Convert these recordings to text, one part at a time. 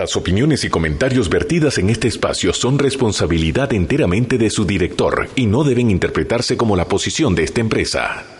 Las opiniones y comentarios vertidas en este espacio son responsabilidad enteramente de su director y no deben interpretarse como la posición de esta empresa.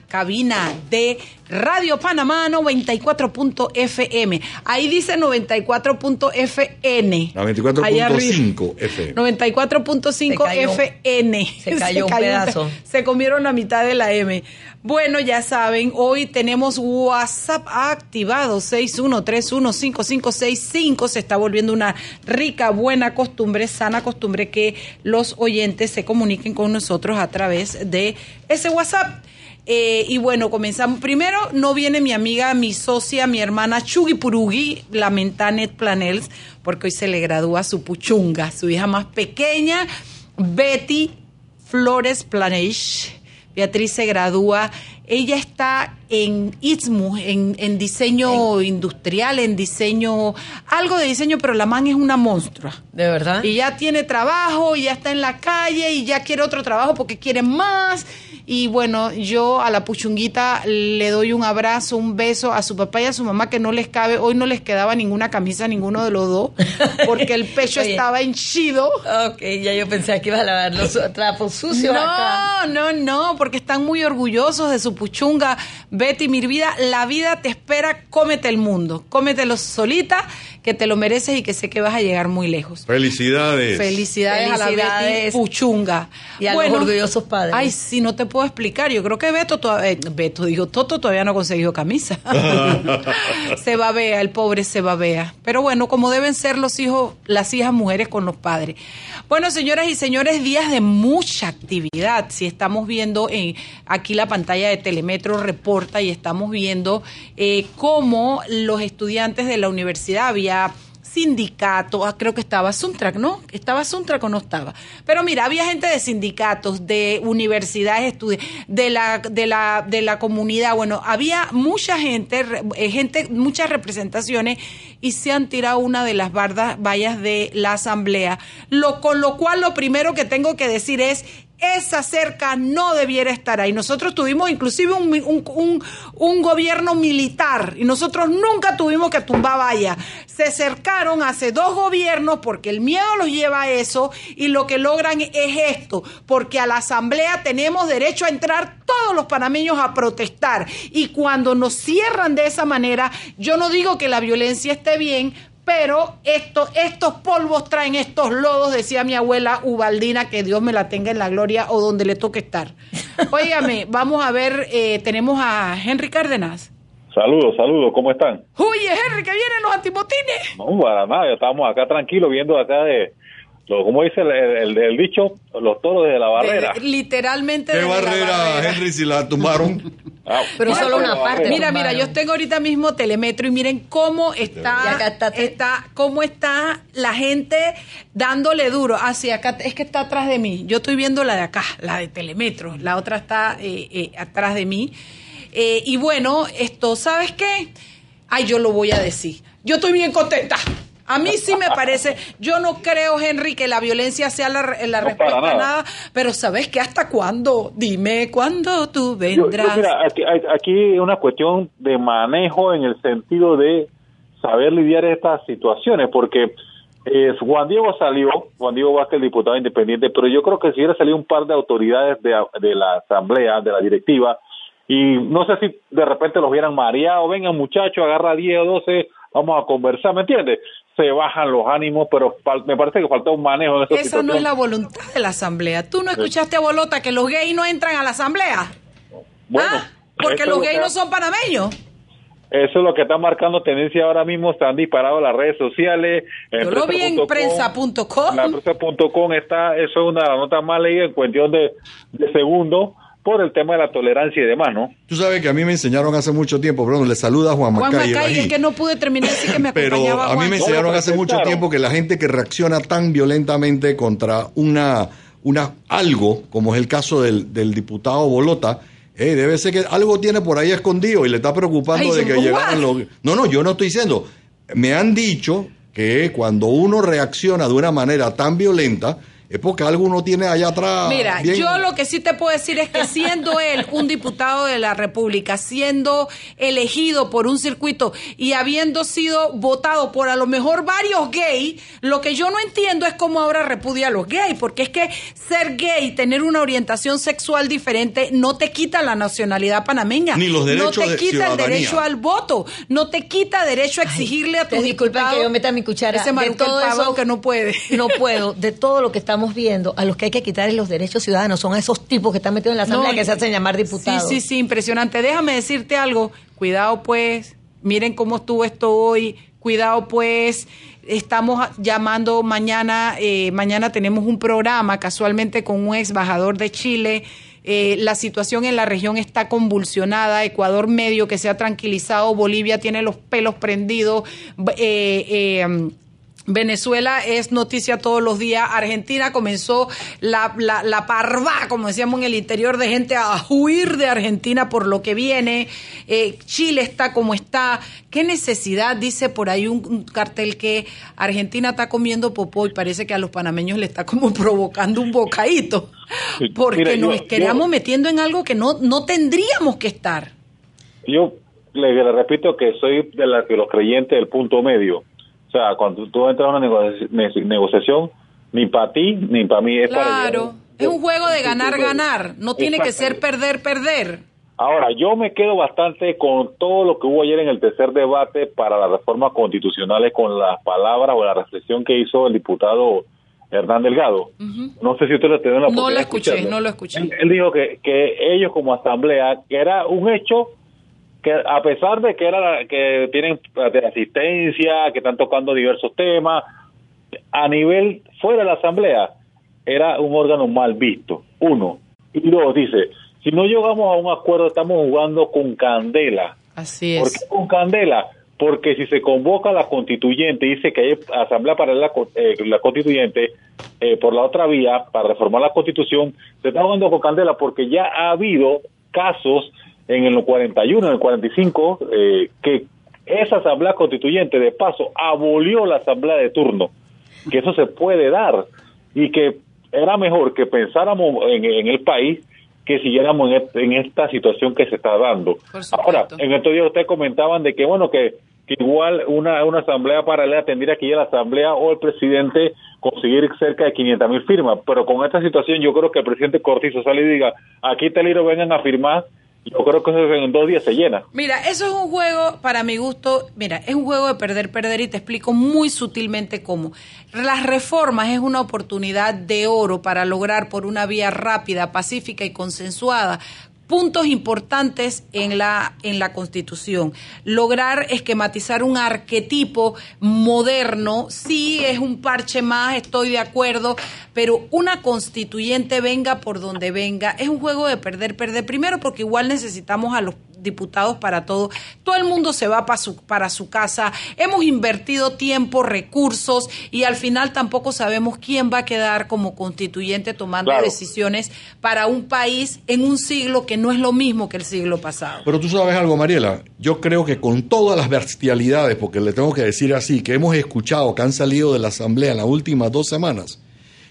cabina de Radio Panamá 94.fm. Ahí dice 94.fn. 94.5 FM. 94.5 FN. Se cayó un pedazo. Se comieron la mitad de la M. Bueno, ya saben, hoy tenemos WhatsApp activado 61315565. Se está volviendo una rica, buena costumbre, sana costumbre que los oyentes se comuniquen con nosotros a través de ese WhatsApp. Eh, y bueno, comenzamos. Primero, no viene mi amiga, mi socia, mi hermana Chugi Purugi, la Mentanet Planels, porque hoy se le gradúa su puchunga, su hija más pequeña, Betty Flores Planeish. Beatriz se gradúa. Ella está en en, en diseño industrial, en diseño, algo de diseño, pero la man es una monstrua. ¿De verdad? Y ya tiene trabajo, y ya está en la calle, y ya quiere otro trabajo porque quiere más. Y bueno, yo a la puchunguita le doy un abrazo, un beso a su papá y a su mamá que no les cabe. Hoy no les quedaba ninguna camisa a ninguno de los dos porque el pecho estaba henchido. Ok, ya yo pensé que iba a lavar los trapos sucios No, acá. no, no, porque están muy orgullosos de su puchunga. Betty, mi vida, la vida te espera, cómete el mundo. Cómetelo solita, que te lo mereces y que sé que vas a llegar muy lejos. Felicidades. Felicidades, a la Betty Felicidades. Puchunga. Y a los orgullosos padres. Ay, sí, no te puedo explicar. Yo creo que Beto, toda- eh, Beto, digo, Toto todavía no ha conseguido camisa. se babea, el pobre se babea. Pero bueno, como deben ser los hijos, las hijas mujeres con los padres. Bueno, señoras y señores, días de mucha actividad. Si estamos viendo en aquí la pantalla de Telemetro reporta y estamos viendo eh, cómo los estudiantes de la universidad había sindicato, ah, creo que estaba Suntrack, ¿no? ¿Estaba Suntrack o no estaba? Pero mira, había gente de sindicatos, de universidades, de la, de la, de la comunidad, bueno, había mucha gente, eh, gente, muchas representaciones y se han tirado una de las bardas, vallas de la asamblea. Lo, con lo cual lo primero que tengo que decir es esa cerca no debiera estar ahí. Nosotros tuvimos inclusive un, un- gobierno militar y nosotros nunca tuvimos que tumbar valla. Se cercaron hace dos gobiernos porque el miedo los lleva a eso y lo que logran es esto, porque a la asamblea tenemos derecho a entrar todos los panameños a protestar y cuando nos cierran de esa manera, yo no digo que la violencia esté bien, pero esto, estos polvos traen estos lodos, decía mi abuela Ubaldina, que Dios me la tenga en la gloria o donde le toque estar. Óigame, vamos a ver, eh, tenemos a Henry Cárdenas. Saludos, saludos, ¿cómo están? Oye, Henry, que vienen los antimotines. No, para nada, ya estamos acá tranquilos viendo acá de, como dice el, el- el dicho, los toros desde la barrera. De- literalmente. ¿Qué desde la barrera, barrera. Henry, si la tumbaron? Ah, Pero bueno, solo una pero, parte. Mira, mira, yo tengo ahorita mismo telemetro y miren cómo está, cómo está la gente dándole duro. Ah, sí, acá es que está atrás de mí. Yo estoy viendo la de acá, la de telemetro. La otra está eh, eh, atrás de mí. Eh, y bueno, esto, ¿sabes qué? Ay, yo lo voy a decir. Yo estoy bien contenta. A mí sí me parece, yo no creo, Henry, que la violencia sea la, la No, respuesta a nada. pero ¿sabes qué? ¿Hasta cuándo? Dime cuándo tú yo- yo, vendrás. mira, aquí, aquí una cuestión de manejo en el sentido de saber lidiar estas situaciones, porque eh, Juan Diego salió, Juan Diego Vázquez, el diputado independiente, pero yo creo que si hubiera salido un par de autoridades de, de la asamblea, de la directiva, y no sé si de repente los hubieran mareado, venga muchacho, agarra 10 o 12, vamos a conversar, ¿me entiendes? Se bajan los ánimos, pero me parece que falta un manejo en esa Esa no es la voluntad de la asamblea. ¿Tú no escuchaste a Bolota que los gays no entran a la asamblea? Bueno, ¿Ah? Porque los gays no son panameños. Eso es lo que está marcando tendencia ahora mismo, están disparados las redes sociales. Yo lo vi en prensa.com. La prensa.com está, eso es una nota más leída en cuestión de, de segundos, por el tema de la tolerancia y demás, ¿no? Tú sabes que a mí me enseñaron hace mucho tiempo, perdón, le saluda Juan Juan Macay. Macay, Ebrahim. es que no pude terminar, así que me Pero acompañaba a mí Juan. me No, enseñaron hace mucho tiempo que la gente que reacciona tan violentamente contra una, una algo, como es el caso del, del diputado Bolota, eh, debe ser que algo tiene por ahí escondido y le está preocupando Ay, de que llegaran los... No, no, yo no estoy diciendo. Me han dicho que cuando uno reacciona de una manera tan violenta es porque algo uno tiene allá atrás. Mira, bien- yo lo que sí te puedo decir es que siendo él un diputado de la República, siendo elegido por un circuito y habiendo sido votado por a lo mejor varios gays, lo que yo no entiendo es cómo ahora repudia a los gays, porque es que ser gay, tener una orientación sexual diferente, no te quita la nacionalidad panameña. Ni los derechos No te de quita el derecho al voto, no te quita derecho a exigirle a tu Te disculpen que yo meta mi cuchara. Ese de todo eso que no puede. No puedo. De todo lo que estamos viendo, a los que hay que quitarles los derechos ciudadanos son a esos tipos que están metidos en la asamblea No, que se hacen llamar diputados. Sí, sí, sí, impresionante. Déjame decirte algo. Cuidado, pues. Miren cómo estuvo esto hoy. Cuidado, pues. Estamos llamando mañana. eh, mañana tenemos un programa casualmente con un ex embajador de Chile. Eh, la situación en la región está convulsionada. Ecuador medio que se ha tranquilizado. Bolivia tiene los pelos prendidos. Eh, Venezuela es noticia todos los días. Argentina comenzó la, la, la parva, como decíamos en el interior, de gente a huir de Argentina por lo que viene. Eh, Chile está como está. ¿Qué necesidad? Dice por ahí un, un cartel que Argentina está comiendo popó y parece que a los panameños le está como provocando un bocadito. Porque mira, yo- nos quedamos yo- metiendo en algo que no, no tendríamos que estar. Yo le, le repito que soy de, la, de los creyentes del punto medio. O sea, cuando tú entras a una negoci- ne- negociación, ni para ti ni para mí es para Claro. Es un juego de ganar, ganar. No tiene que ser perder, perder. Ahora, yo me quedo bastante con todo lo que hubo ayer en el tercer debate para las reformas constitucionales con las palabras o la reflexión que hizo el diputado Hernán Delgado. No sé si usted lo tiene la No lo escuché, no lo escuché. Él, él dijo que, que ellos como asamblea, que era un hecho que a pesar de que era la- que tienen de asistencia, que están tocando diversos temas, a nivel fuera de la asamblea era un órgano mal visto. Uno. Y dos, dice, si no llegamos a un acuerdo estamos jugando con candela. Así ¿Por es. qué con candela? Porque si se convoca la constituyente, dice que hay asamblea para la, eh, la constituyente eh, por la otra vía para reformar la constitución, se está jugando con candela porque ya ha habido casos en el 41, en el 45, eh, que esa asamblea constituyente de paso abolió la asamblea de turno, que eso se puede dar y que era mejor que pensáramos en, en el país que siguiéramos en, en esta situación que se está dando. Ahora, en estos días ustedes comentaban de que, bueno, que, que igual una, una asamblea paralela tendría que ir a la asamblea o el presidente conseguir cerca de 500 mil firmas, pero con esta situación yo creo que el presidente Cortizo sale y diga, aquí libro, vengan a firmar, yo creo que eso en dos días se llena. Mira, eso es un juego, para mi gusto, mira, es un juego de perder, perder y te explico muy sutilmente cómo. Las reformas es una oportunidad de oro para lograr por una vía rápida, pacífica y consensuada puntos importantes en la, en la Constitución. Lograr esquematizar un arquetipo moderno, sí es un parche más, estoy de acuerdo, pero una constituyente venga por donde venga, es un juego de perder, perder. Primero porque igual necesitamos a los diputados para todo. Todo el mundo se va para su, para su casa. Hemos invertido tiempo, recursos y al final tampoco sabemos quién va a quedar como constituyente tomando Claro. decisiones para un país en un siglo que no es lo mismo que el siglo pasado. Pero tú sabes algo, Mariela, yo creo que con todas las bestialidades, porque le tengo que decir así, que hemos escuchado que han salido de la Asamblea en las últimas dos semanas,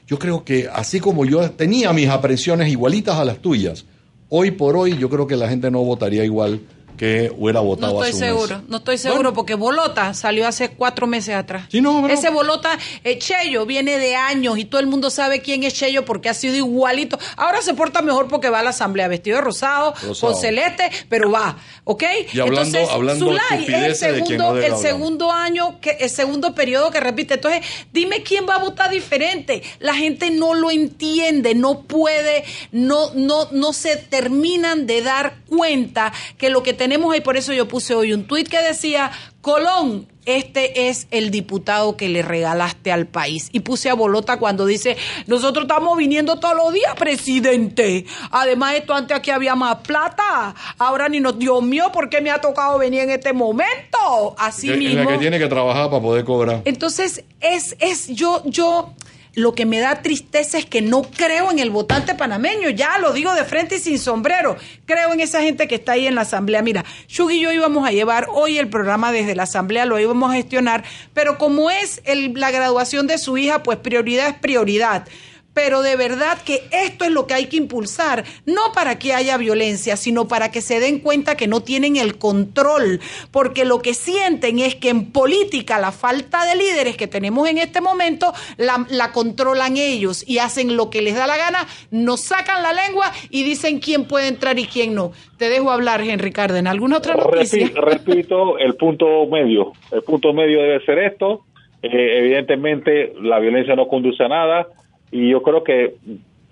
yo creo que así como yo tenía mis aprensiones igualitas a las tuyas, hoy por hoy yo creo que la gente no votaría igual que hubiera No votado estoy hace un mes. seguro, no estoy seguro porque Bolota salió hace cuatro meses atrás. Sí, no, Ese Bolota, eh, Cheyo, viene de años y todo el mundo sabe quién es Cheyo porque ha sido igualito. Ahora se porta mejor porque va a la asamblea vestido de rosado, Rosado. con celeste, pero va, ¿ok? Y hablando- hablando Zulay es el estupideces de segundo, no el segundo año, que, el segundo periodo que repite. Entonces, dime quién va a votar diferente. La gente no lo entiende, no puede, no, no, no se terminan de dar cuenta que lo que tenemos ahí, por eso yo puse hoy un tuit que decía, Colón, este es el diputado que le regalaste al país. Y puse a Bolota cuando dice, nosotros estamos viniendo todos los días, presidente. Además, esto antes aquí había más plata. Ahora ni nos, Dios mío, ¿por qué me ha tocado venir en este momento? Así Que- en mismo. la que tiene que trabajar para poder cobrar. Entonces, es, es, yo, yo, lo que me da tristeza es que no creo en el votante panameño, ya lo digo de frente y sin sombrero. Creo en esa gente que está ahí en la asamblea. Mira, Shug y yo íbamos a llevar hoy el programa desde la asamblea, lo íbamos a gestionar, pero como es el- la graduación de su hija, pues prioridad es prioridad. Pero de verdad que esto es lo que hay que impulsar, no para que haya violencia, sino para que se den cuenta que no tienen el control, porque lo que sienten es que en política la falta de líderes que tenemos en este momento la, la controlan ellos y hacen lo que les da la gana, nos sacan la lengua y dicen quién puede entrar y quién no. Te dejo hablar, Henry Carden. ¿Alguna otra noticia? Repi- repito, el punto medio. El punto medio debe ser esto. Eh, evidentemente, la violencia no conduce a nada. Y yo creo que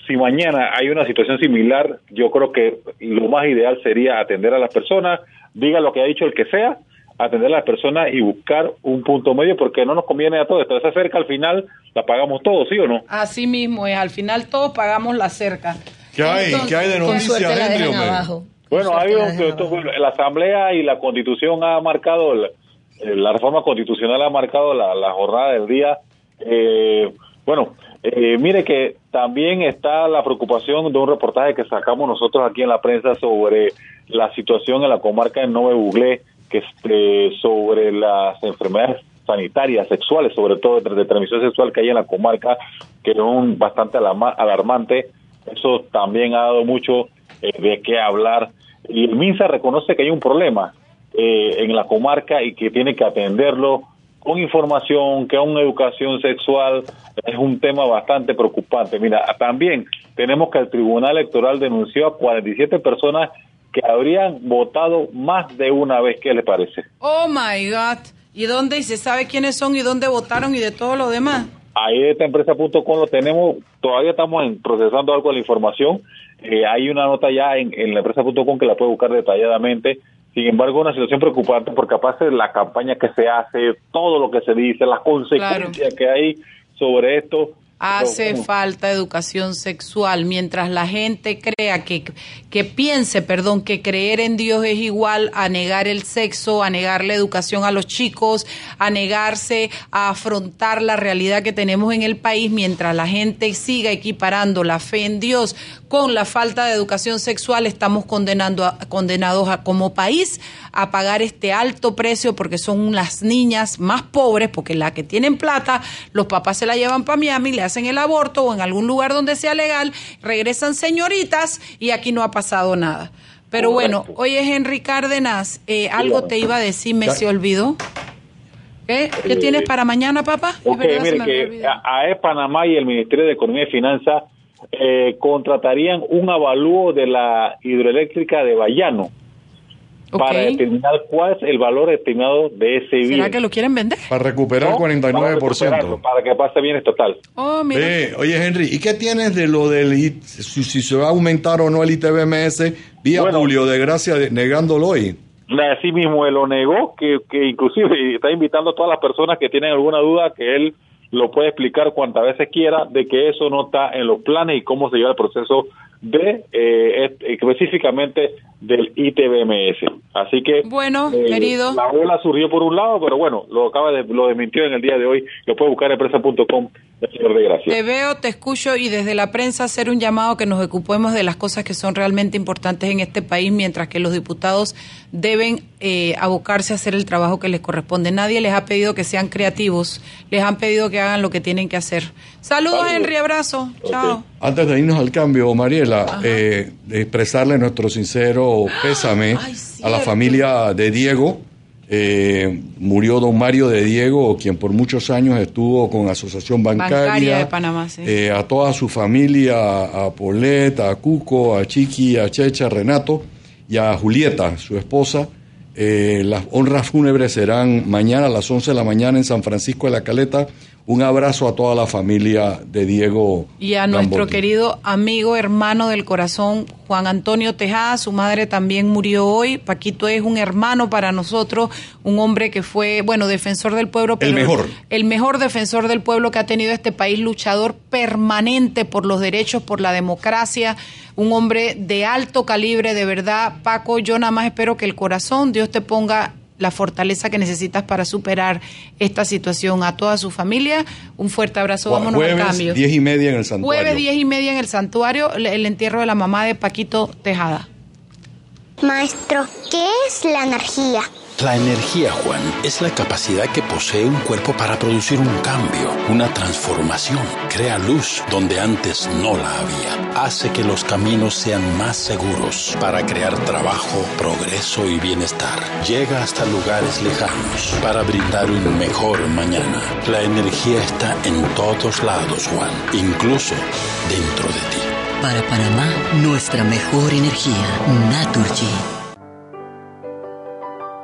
si mañana hay una situación similar, yo creo que lo más ideal sería atender a las personas, diga lo que ha dicho el que sea, atender a las personas y buscar un punto medio, porque no nos conviene a todos. Esto se acerca al final, la pagamos todos, ¿sí o no? Así mismo es, al final todos pagamos la cerca. ¿Qué hay? Entonces- ¿Qué hay de noticias, abajo. Bueno, hay la un- la Asamblea y la Constitución ha marcado, eh, la reforma constitucional ha marcado la, la jornada del día. Eh, bueno, eh, mire que también está la preocupación de un reportaje que sacamos nosotros aquí en la prensa sobre la situación en la comarca de Nove Buglé, que este, sobre las enfermedades sanitarias sexuales, sobre todo de, de transmisión sexual que hay en la comarca, que es un bastante alarma- alarmante. Eso también ha dado mucho eh, de qué hablar. Y el MINSA reconoce que hay un problema eh, en la comarca y que tiene que atenderlo con información, que una educación sexual es un tema bastante preocupante. Mira, también tenemos que el Tribunal Electoral denunció a 47 personas que habrían votado más de una vez. ¿Qué le parece? Oh my God. ¿Y dónde? ¿Y se sabe quiénes son y dónde votaron y de todo lo demás? Ahí de esta empresa.com lo tenemos, todavía estamos en- procesando algo de la información. Eh, hay una nota ya en, en la empresa.com que la puede buscar detalladamente. Sin embargo, una situación preocupante porque aparte de la campaña que se hace, todo lo que se dice, las consecuencias que hay sobre esto. Hace pero, falta educación sexual. Mientras la gente crea que, que piense, perdón, que creer en Dios es igual a negar el sexo, a negar la educación a los chicos, a negarse a afrontar la realidad que tenemos en el país, mientras la gente siga equiparando la fe en Dios con la falta de educación sexual, estamos condenando a- condenados a, como país a pagar este alto precio porque son las niñas más pobres, porque las que tienen plata, los papás se la llevan para Miami, le hacen el aborto o en algún lugar donde sea legal, regresan señoritas y aquí no ha pasado nada. Pero bueno, oye Henry Cárdenas, eh, algo te iba a decir, me se olvidó. ¿Qué, ¿Qué Eh, tienes para mañana, papá? Es Ok, verdad, se mire que olvidado. a- AE Panamá y el Ministerio de Economía y Finanzas eh, contratarían un avalúo de la hidroeléctrica de Bayano para determinar cuál es el valor estimado de ese bien. ¿Será que lo quieren vender? Para recuperar ¿no? el 49%. Para que pase bien total. Oh, mira. Oye, Henry, ¿y qué tienes de lo del si, si se va a aumentar o no el ITBMS vía Bueno. Julio de Gracia de- negándolo hoy? Así mismo él lo negó, que, que inclusive está invitando a todas las personas que tienen alguna duda que él lo puede explicar cuantas veces quiera de que eso no está en los planes y cómo se lleva el proceso de eh, específicamente del ITBMS. Así que Bueno, eh, querido. la ola surgió por un lado, pero bueno, lo acaba de lo desmintió en el día de hoy. Lo puede buscar en empresa.com, señor de Gracia. Te veo, te escucho y desde la prensa hacer un llamado que nos ocupemos de las cosas que son realmente importantes en este país, mientras que los diputados deben eh, abocarse a hacer el trabajo que les corresponde. Nadie les ha pedido que sean creativos, les han pedido que hagan lo que tienen que hacer. Saludos, Saludos. Henry, abrazo. Chao. Antes de irnos al cambio, Mariela, eh, de expresarle nuestro sincero pésame Ay, a la familia de Diego. Eh, murió don Mario de Diego, quien por muchos años estuvo con Asociación Bancaria. Bancaria de Panamá, sí. Eh, a toda su familia, a Polet, a Cuco, a Chiqui, a Checha, a Renato y a Julieta, su esposa. Eh, las honras fúnebres serán mañana a las 11 de la mañana en San Francisco de la Caleta, Un abrazo a toda la familia de Diego. Y a nuestro querido amigo, hermano del corazón, Juan Antonio Tejada. Su madre también murió hoy. Paquito es un hermano para nosotros, un hombre que fue, bueno, defensor del pueblo. El mejor. El mejor defensor del pueblo que ha tenido este país, luchador permanente por los derechos, por la democracia. Un hombre de alto calibre, de verdad. Paco, yo nada más espero que el corazón, Dios te ponga la fortaleza que necesitas para superar esta situación. A toda su familia, un fuerte abrazo. Vámonos Jueves, al cambio. diez y media en el santuario. Jueves diez y media en el santuario, el, el entierro de la mamá de Paquito Tejada. Maestro, ¿qué es la energía? La energía, Juan, es la capacidad que posee un cuerpo para producir un cambio, una transformación. Crea luz donde antes no la había. Hace que los caminos sean más seguros para crear trabajo, progreso y bienestar. Llega hasta lugares lejanos para brindar un mejor mañana. La energía está en todos lados, Juan, incluso dentro de ti. Para Panamá, nuestra mejor energía, Naturgy.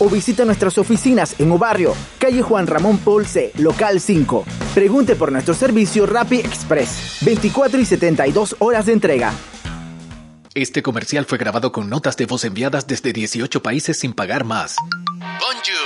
o visita nuestras oficinas en Obarrio, calle Juan Ramón Polce, local 5. Pregunte por nuestro servicio Rappi Express, 24 y 72 horas de entrega. Este comercial fue grabado con notas de voz enviadas desde 18 países sin pagar más. Bonjour,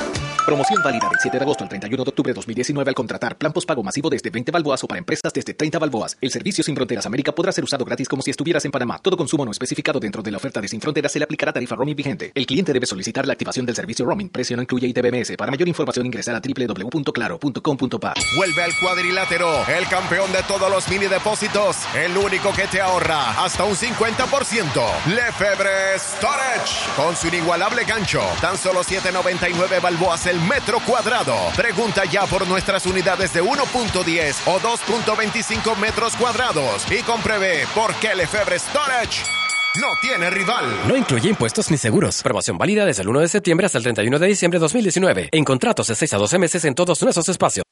Promoción válida del 7 de agosto al 31 de octubre de 2019 al contratar plan postpago masivo desde 20 balboas o para empresas desde 30 balboas. El servicio Sin Fronteras América podrá ser usado gratis como si estuvieras en Panamá. Todo consumo no especificado dentro de la oferta de Sin Fronteras se le aplicará tarifa roaming vigente. El cliente debe solicitar la activación del servicio roaming. Precio no incluye ITBMS. Para mayor información ingresar a www.claro.com.pa. Vuelve al cuadrilátero, el campeón de todos los mini depósitos, el único que te ahorra hasta un 50%. Lefebvre Storage, con su inigualable gancho, tan solo 7.99 balboas el metro cuadrado. Pregunta ya por nuestras unidades de 1.10 o 2.25 metros cuadrados y compruebe por qué Lefebvre Storage no tiene rival. No incluye impuestos ni seguros. Promoción válida desde el 1 de septiembre hasta el 31 de diciembre de 2019. En contratos de 6 a 12 meses en todos nuestros espacios.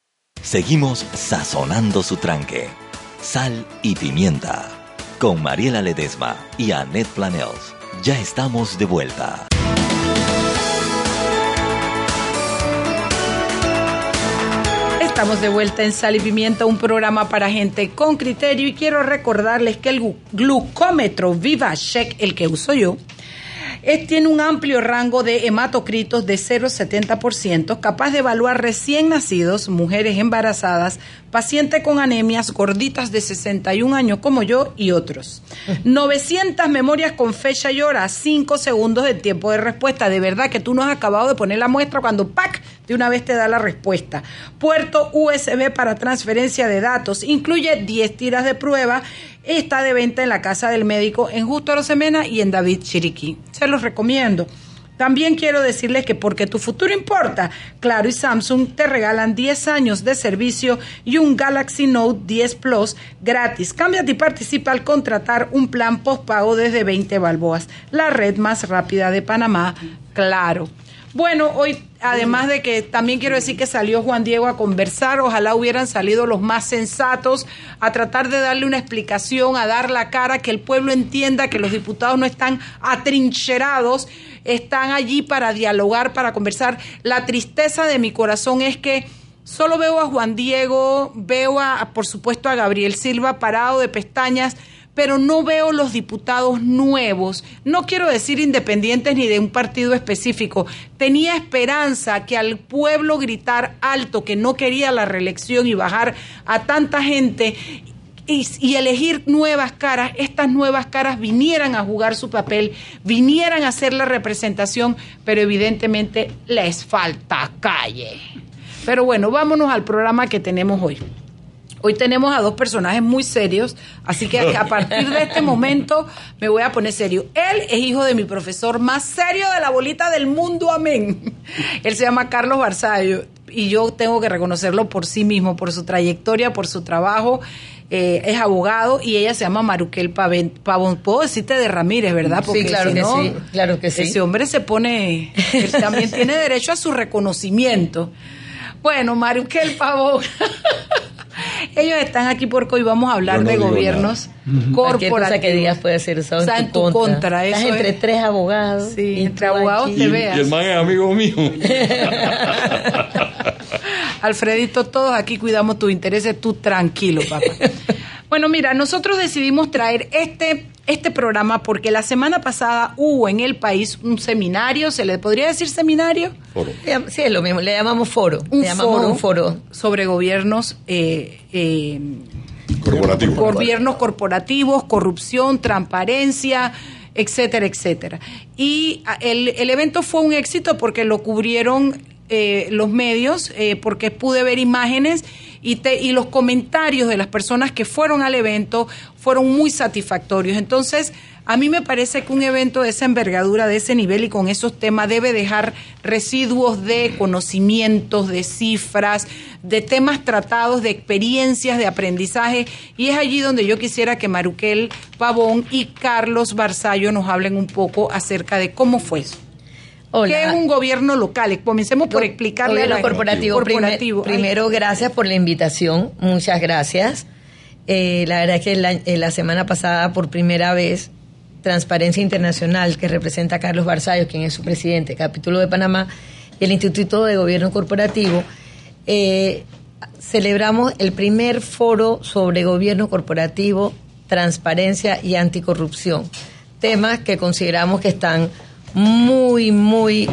Seguimos sazonando su tranque. Sal y pimienta. Con Mariela Ledesma y Annette Planels. Ya estamos de vuelta. Estamos de vuelta en Sal y Pimienta, un programa para gente con criterio y quiero recordarles que el glucómetro VivaCheck, el que uso yo, es, tiene un amplio rango de hematocritos de 0,70%, capaz de evaluar recién nacidos, mujeres embarazadas, pacientes con anemias, gorditas de 61 años como yo y otros. 900 memorias con fecha y hora, 5 segundos de tiempo de respuesta. De verdad que tú no has acabado de poner la muestra cuando ¡pac! de una vez te da la respuesta. Puerto USB para transferencia de datos. Incluye 10 tiras de prueba. Está de venta en la casa del médico en Justo Rosemena y en David Chiriquí. Se los recomiendo. También quiero decirles que porque tu futuro importa, Claro y Samsung te regalan 10 años de servicio y un Galaxy Note 10 Plus gratis. Cámbiate y participa al contratar un plan postpago desde 20 balboas. La red más rápida de Panamá, Claro. Bueno, hoy, además de que también quiero decir que salió Juan Diego a conversar, ojalá hubieran salido los más sensatos a tratar de darle una explicación, a dar la cara, que el pueblo entienda que los diputados no están atrincherados están allí para dialogar, para conversar. La tristeza de mi corazón es que solo veo a Juan Diego, veo a, por supuesto, a Gabriel Silva parado de pestañas, pero no veo los diputados nuevos. No quiero decir independientes ni de un partido específico. Tenía esperanza que al pueblo gritar alto que no quería la reelección y bajar a tanta gente y, elegir nuevas caras, estas nuevas caras vinieran a jugar su papel, vinieran a hacer la representación, pero evidentemente les falta calle. Pero bueno, vámonos al programa que tenemos hoy. Hoy tenemos a dos personajes muy serios, así que a partir de este momento me voy a poner serio. Él es hijo de mi profesor más serio de la bolita del mundo, amén. Él se llama Carlos Barzallo y yo tengo que reconocerlo por sí mismo, por su trayectoria, por su trabajo. Eh, es abogado y ella se llama Maruquel Pavón. Puedo decirte de Ramírez, ¿verdad? Porque sí, claro que sí, claro que sí. Ese hombre se pone, él también tiene derecho a su reconocimiento. Bueno, Maruquel Pavón. Ellos están aquí porque hoy vamos a hablar de gobiernos corporativos. que digas puede ser usado en tu, contra. Estás entre tres abogados. Sí, entre abogados te veas. Y el man es amigo mío. Alfredito, todos aquí cuidamos tus intereses, tú tranquilo, papá. Bueno, mira, nosotros decidimos traer este, este programa porque la semana pasada hubo en el país un seminario, ¿se le podría decir seminario? Foro. Sí, es lo mismo, le llamamos foro. Un, le llamamos foro, un foro sobre gobiernos eh, eh, corporativos. Gobiernos corporativos, corrupción, transparencia etcétera, etcétera. Y ah, el, el evento fue un éxito porque lo cubrieron eh, los medios, eh, porque pude ver imágenes y, te, y los comentarios de las personas que fueron al evento fueron muy satisfactorios. Entonces, a mí me parece que un evento de esa envergadura, de ese nivel y con esos temas debe dejar residuos de conocimientos, de cifras, de temas tratados, de experiencias, de aprendizaje. Y es allí donde yo quisiera que Maruquel Pavón y Carlos Barzallo nos hablen un poco acerca de cómo fue eso. ¿Qué es un gobierno local? Comencemos por explicarle a corporativo. corporativo. primero, gracias por la invitación. Muchas gracias. Eh, la verdad es que la, eh, la, semana pasada, por primera vez, Transparencia Internacional, que representa a Carlos Barzallo, quien es su presidente, capítulo de Panamá, y el Instituto de Gobierno Corporativo, eh, celebramos el primer foro sobre gobierno corporativo, transparencia y anticorrupción. Temas que consideramos que están muy, muy,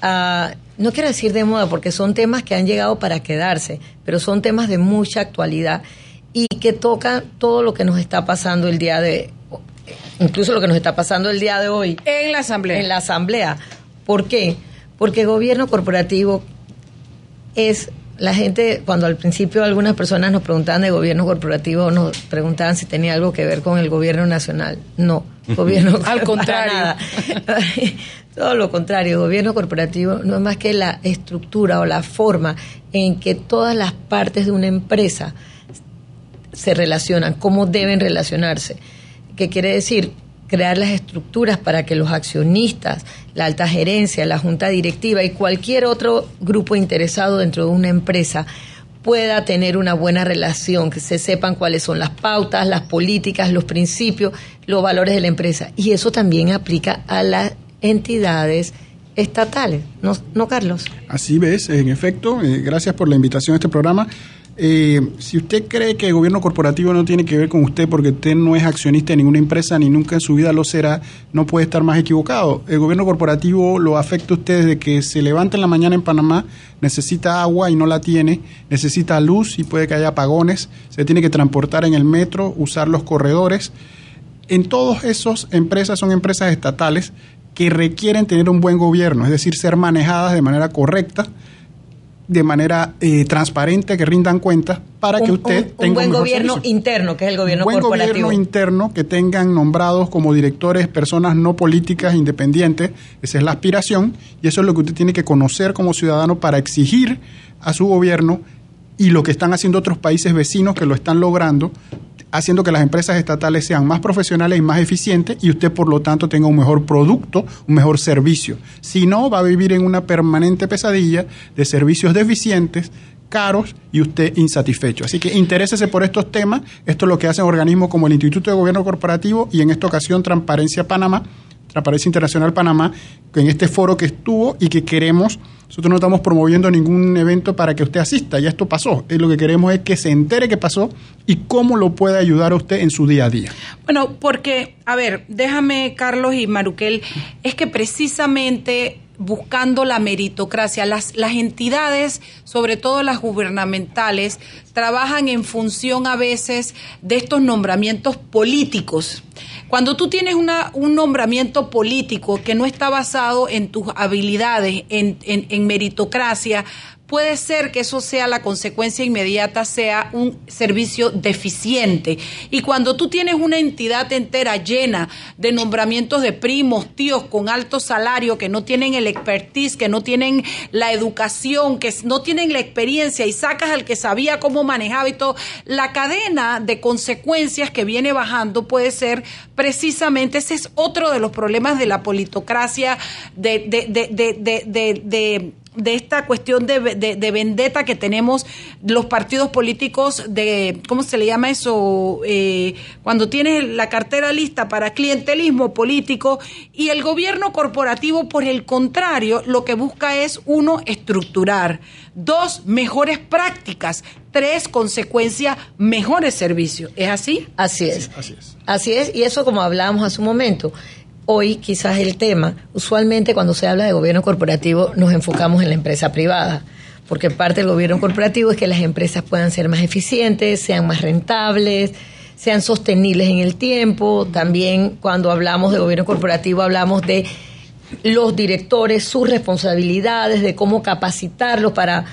ah, no quiero decir de moda porque son temas que han llegado para quedarse, pero son temas de mucha actualidad y que tocan todo lo que nos está pasando el día de, incluso lo que nos está pasando el día de hoy. En la Asamblea. En la Asamblea. ¿Por qué? Porque gobierno corporativo es la gente, cuando al principio algunas personas nos preguntaban de gobierno corporativo, nos preguntaban si tenía algo que ver con el gobierno nacional. No, gobierno al contrario. Todo lo contrario, gobierno corporativo no es más que la estructura o la forma en que todas las partes de una empresa se relacionan, cómo deben relacionarse. ¿Qué quiere decir? Crear las estructuras para que los accionistas, la alta gerencia, la junta directiva y cualquier otro grupo interesado dentro de una empresa pueda tener una buena relación, que se sepan cuáles son las pautas, las políticas, los principios, los valores de la empresa. Y eso también aplica a las entidades estatales, ¿no, no Carlos? Así ves, en efecto, eh, gracias por la invitación a este programa. Eh, si usted cree que el gobierno corporativo no tiene que ver con usted porque usted no es accionista de ninguna empresa ni nunca en su vida lo será, no puede estar más equivocado. El gobierno corporativo lo afecta a usted desde que se levanta en la mañana en Panamá, necesita agua y no la tiene, necesita luz y puede que haya apagones, se tiene que transportar en el metro, usar los corredores. En todas esas empresas son empresas estatales que requieren tener un buen gobierno, es decir, ser manejadas de manera correcta de manera eh, transparente, que rindan cuentas para que usted tenga un buen gobierno interno, que es el gobierno un buen corporativo. gobierno interno, que tengan nombrados como directores personas no políticas independientes, esa es la aspiración, y eso es lo que usted tiene que conocer como ciudadano para exigir a su gobierno y lo que están haciendo otros países vecinos que lo están logrando, haciendo que las empresas estatales sean más profesionales y más eficientes y usted por lo tanto tenga un mejor producto, un mejor servicio. Si no, va a vivir en una permanente pesadilla de servicios deficientes, caros y usted insatisfecho. Así que interésese por estos temas. Esto es lo que hacen organismos como el Instituto de Gobierno Corporativo y en esta ocasión Transparencia Panamá Transparencia Internacional Panamá, en este foro que estuvo y que queremos, nosotros no estamos promoviendo ningún evento para que usted asista, ya esto pasó. Es lo que queremos es que se entere qué pasó y cómo lo puede ayudar usted en su día a día. Bueno, porque, a ver, déjame, Carlos y Maruquel, es que precisamente buscando la meritocracia. Las, las entidades, sobre todo las gubernamentales, trabajan en función a veces de estos nombramientos políticos. Cuando tú tienes una, un nombramiento político que no está basado en tus habilidades, en, en, en meritocracia, puede ser que eso sea la consecuencia inmediata, sea un servicio deficiente. Y cuando tú tienes una entidad entera llena de nombramientos de primos, tíos con alto salario, que no tienen el expertise, que no tienen la educación, que no tienen la experiencia y sacas al que sabía cómo manejaba y todo, la cadena de consecuencias que viene bajando puede ser precisamente, ese es otro de los problemas de la politocracia, de, de, de, de de esta cuestión de, de, vendetta que tenemos los partidos políticos de, ¿cómo se le llama eso? Eh, cuando tienes la cartera lista para clientelismo político y el gobierno corporativo, por el contrario, lo que busca es, uno, estructurar, dos, mejores prácticas, tres, consecuencia, mejores servicios. ¿Es así? Así es. así es. Así es, y eso como hablábamos hace un momento hoy quizás el tema, usualmente cuando se habla de gobierno corporativo nos enfocamos en la empresa privada, porque parte del gobierno corporativo es que las empresas puedan ser más eficientes, sean más rentables, sean sostenibles en el tiempo. También cuando hablamos de gobierno corporativo hablamos de los directores, sus responsabilidades, de cómo capacitarlos para,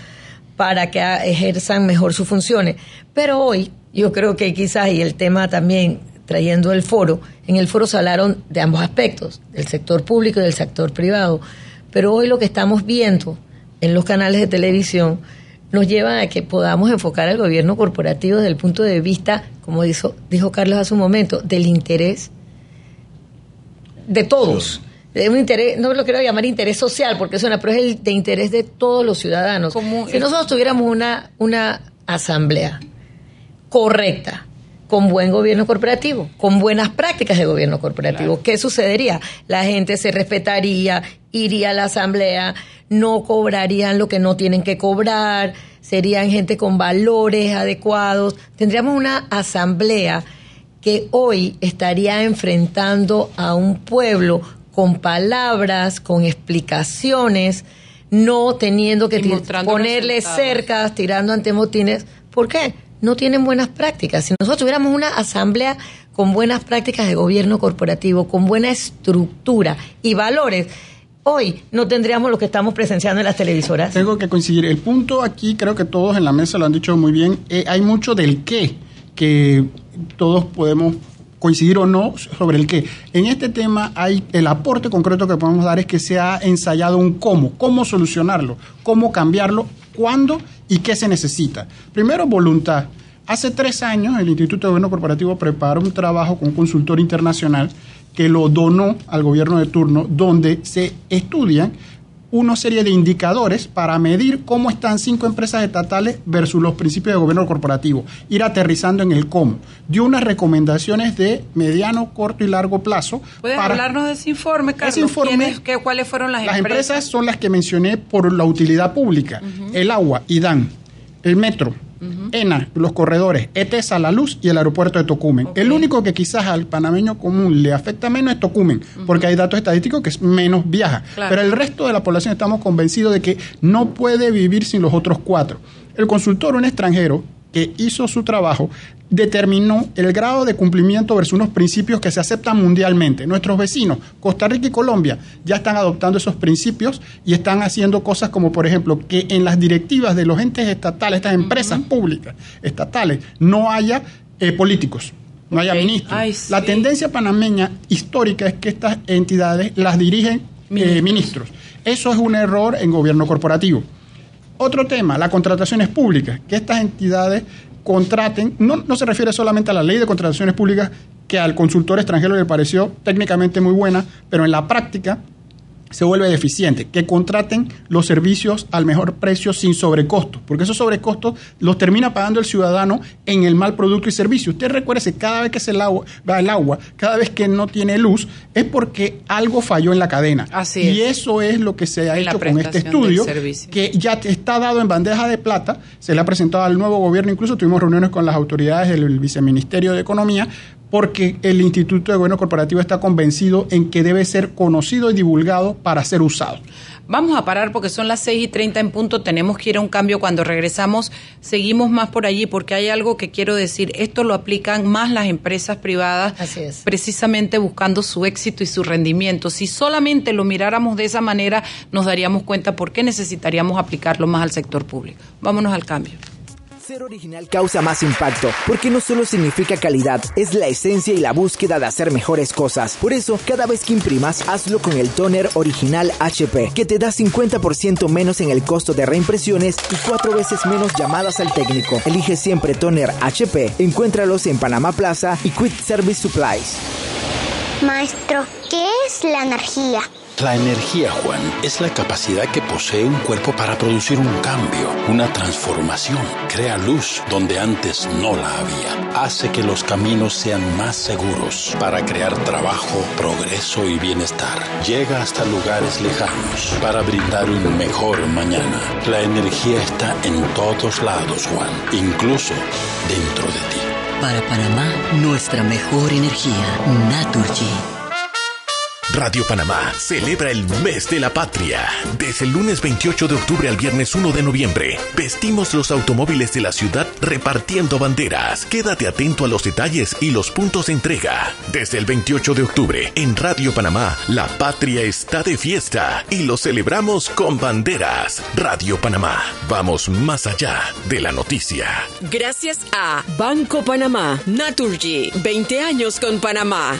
para que ejerzan mejor sus funciones. Pero hoy yo creo que quizás, y el tema también trayendo el foro, en el foro se hablaron de ambos aspectos, del sector público y del sector privado, pero hoy lo que estamos viendo en los canales de televisión nos lleva a que podamos enfocar al gobierno corporativo desde el punto de vista, como dijo, dijo Carlos hace un momento, del interés de todos. De un interés, no lo quiero llamar interés social, porque suena, pero es el de interés de todos los ciudadanos. si nosotros tuviéramos una, una asamblea correcta, con buen gobierno corporativo, con buenas prácticas de gobierno corporativo. ¿Qué sucedería? La gente se respetaría, iría a la asamblea, no cobrarían lo que no tienen que cobrar, serían gente con valores adecuados. Tendríamos una asamblea que hoy estaría enfrentando a un pueblo con palabras, con explicaciones, no teniendo que ponerle cercas, tirando ante motines. ¿Por qué? No tienen buenas prácticas. Si nosotros tuviéramos una asamblea con buenas prácticas de gobierno corporativo, con buena estructura y valores, hoy no tendríamos lo que estamos presenciando en las televisoras. Tengo que coincidir. El punto aquí, creo que todos en la mesa lo han dicho muy bien, eh, hay mucho del qué, que todos podemos coincidir o no sobre el qué. En este tema hay el aporte concreto que podemos dar es que se ha ensayado un cómo, cómo solucionarlo, cómo cambiarlo, cuándo y qué se necesita. Primero, voluntad. Hace tres años el Instituto de Gobierno Corporativo preparó un trabajo con un consultor internacional que lo donó al gobierno de turno, donde se estudian una serie de indicadores para medir cómo están cinco empresas estatales versus los principios de gobierno corporativo, ir aterrizando en el cómo. Dio unas recomendaciones de mediano, corto y largo plazo. ¿Puedes hablarnos de ese informe, Carlos? Ese informe, qué, ¿Cuáles fueron las, las empresas? Las empresas son las que mencioné por la utilidad pública. El agua, IDAN, el metro, ENA, los corredores, ETESA, la luz y el aeropuerto de Tocumen. El único que quizás al panameño común le afecta menos es Tocumen, porque hay datos estadísticos que menos viaja. Pero el resto de la población estamos convencidos de que no puede vivir sin los otros cuatro. El consultor, un extranjero, que hizo su trabajo, determinó el grado de cumplimiento versus unos principios que se aceptan mundialmente. Nuestros vecinos, Costa Rica y Colombia, ya están adoptando esos principios y están haciendo cosas como, por ejemplo, que en las directivas de los entes estatales, estas empresas públicas estatales, no haya eh, políticos. No haya ministros. La tendencia panameña histórica es que estas entidades las dirigen eh, ministros. Eso es un error en gobierno corporativo. Otro tema, las contrataciones públicas, que estas entidades contraten, no, no se refiere solamente a la ley de contrataciones públicas, que al consultor extranjero le pareció técnicamente muy buena, pero en la práctica se vuelve deficiente, que contraten los servicios al mejor precio sin sobrecosto, porque esos sobrecostos los termina pagando el ciudadano en el mal producto y servicio. Usted recuerde que cada vez que se va el agua, cada vez que no tiene luz, es porque algo falló en la cadena. Así y eso es lo que se ha hecho con este estudio, que ya está dado en bandeja de plata, se le ha presentado al nuevo gobierno, incluso tuvimos reuniones con las autoridades del Viceministerio de Economía porque el Instituto de Gobierno Corporativo está convencido en que debe ser conocido y divulgado para ser usado. Vamos a parar porque son las 6 y 30 en punto, tenemos que ir a un cambio. Cuando regresamos, seguimos más por allí porque hay algo que quiero decir. Esto lo aplican más las empresas privadas, precisamente buscando su éxito y su rendimiento. Si solamente lo miráramos de esa manera, nos daríamos cuenta por qué necesitaríamos aplicarlo más al sector público. Vámonos al cambio. Ser original causa más impacto, porque no solo significa calidad, es la esencia y la búsqueda de hacer mejores cosas. Por eso, cada vez que imprimas, hazlo con el toner original HP, que te da 50% menos en el costo de reimpresiones y cuatro veces menos llamadas al técnico. Elige siempre toner HP. Encuéntralos en Panamá Plaza y Quick Service Supplies. Maestro, ¿qué es la energía? La energía, Juan, es la capacidad que posee un cuerpo para producir un cambio, una transformación. Crea luz donde antes no la había. Hace que los caminos sean más seguros para crear trabajo, progreso y bienestar. Llega hasta lugares lejanos para brindar un mejor mañana. La energía está en todos lados, Juan, incluso dentro de ti. Para Panamá, nuestra mejor energía, Naturgy. Radio Panamá celebra el mes de la patria. Desde el lunes 28 de octubre al viernes 1 de noviembre, vestimos los automóviles de la ciudad repartiendo banderas. Quédate atento a los detalles y los puntos de entrega. Desde el 28 de octubre, en Radio Panamá, la patria está de fiesta y lo celebramos con banderas. Radio Panamá, vamos más allá de la noticia. Gracias a Banco Panamá, Naturgy, 20 años con Panamá.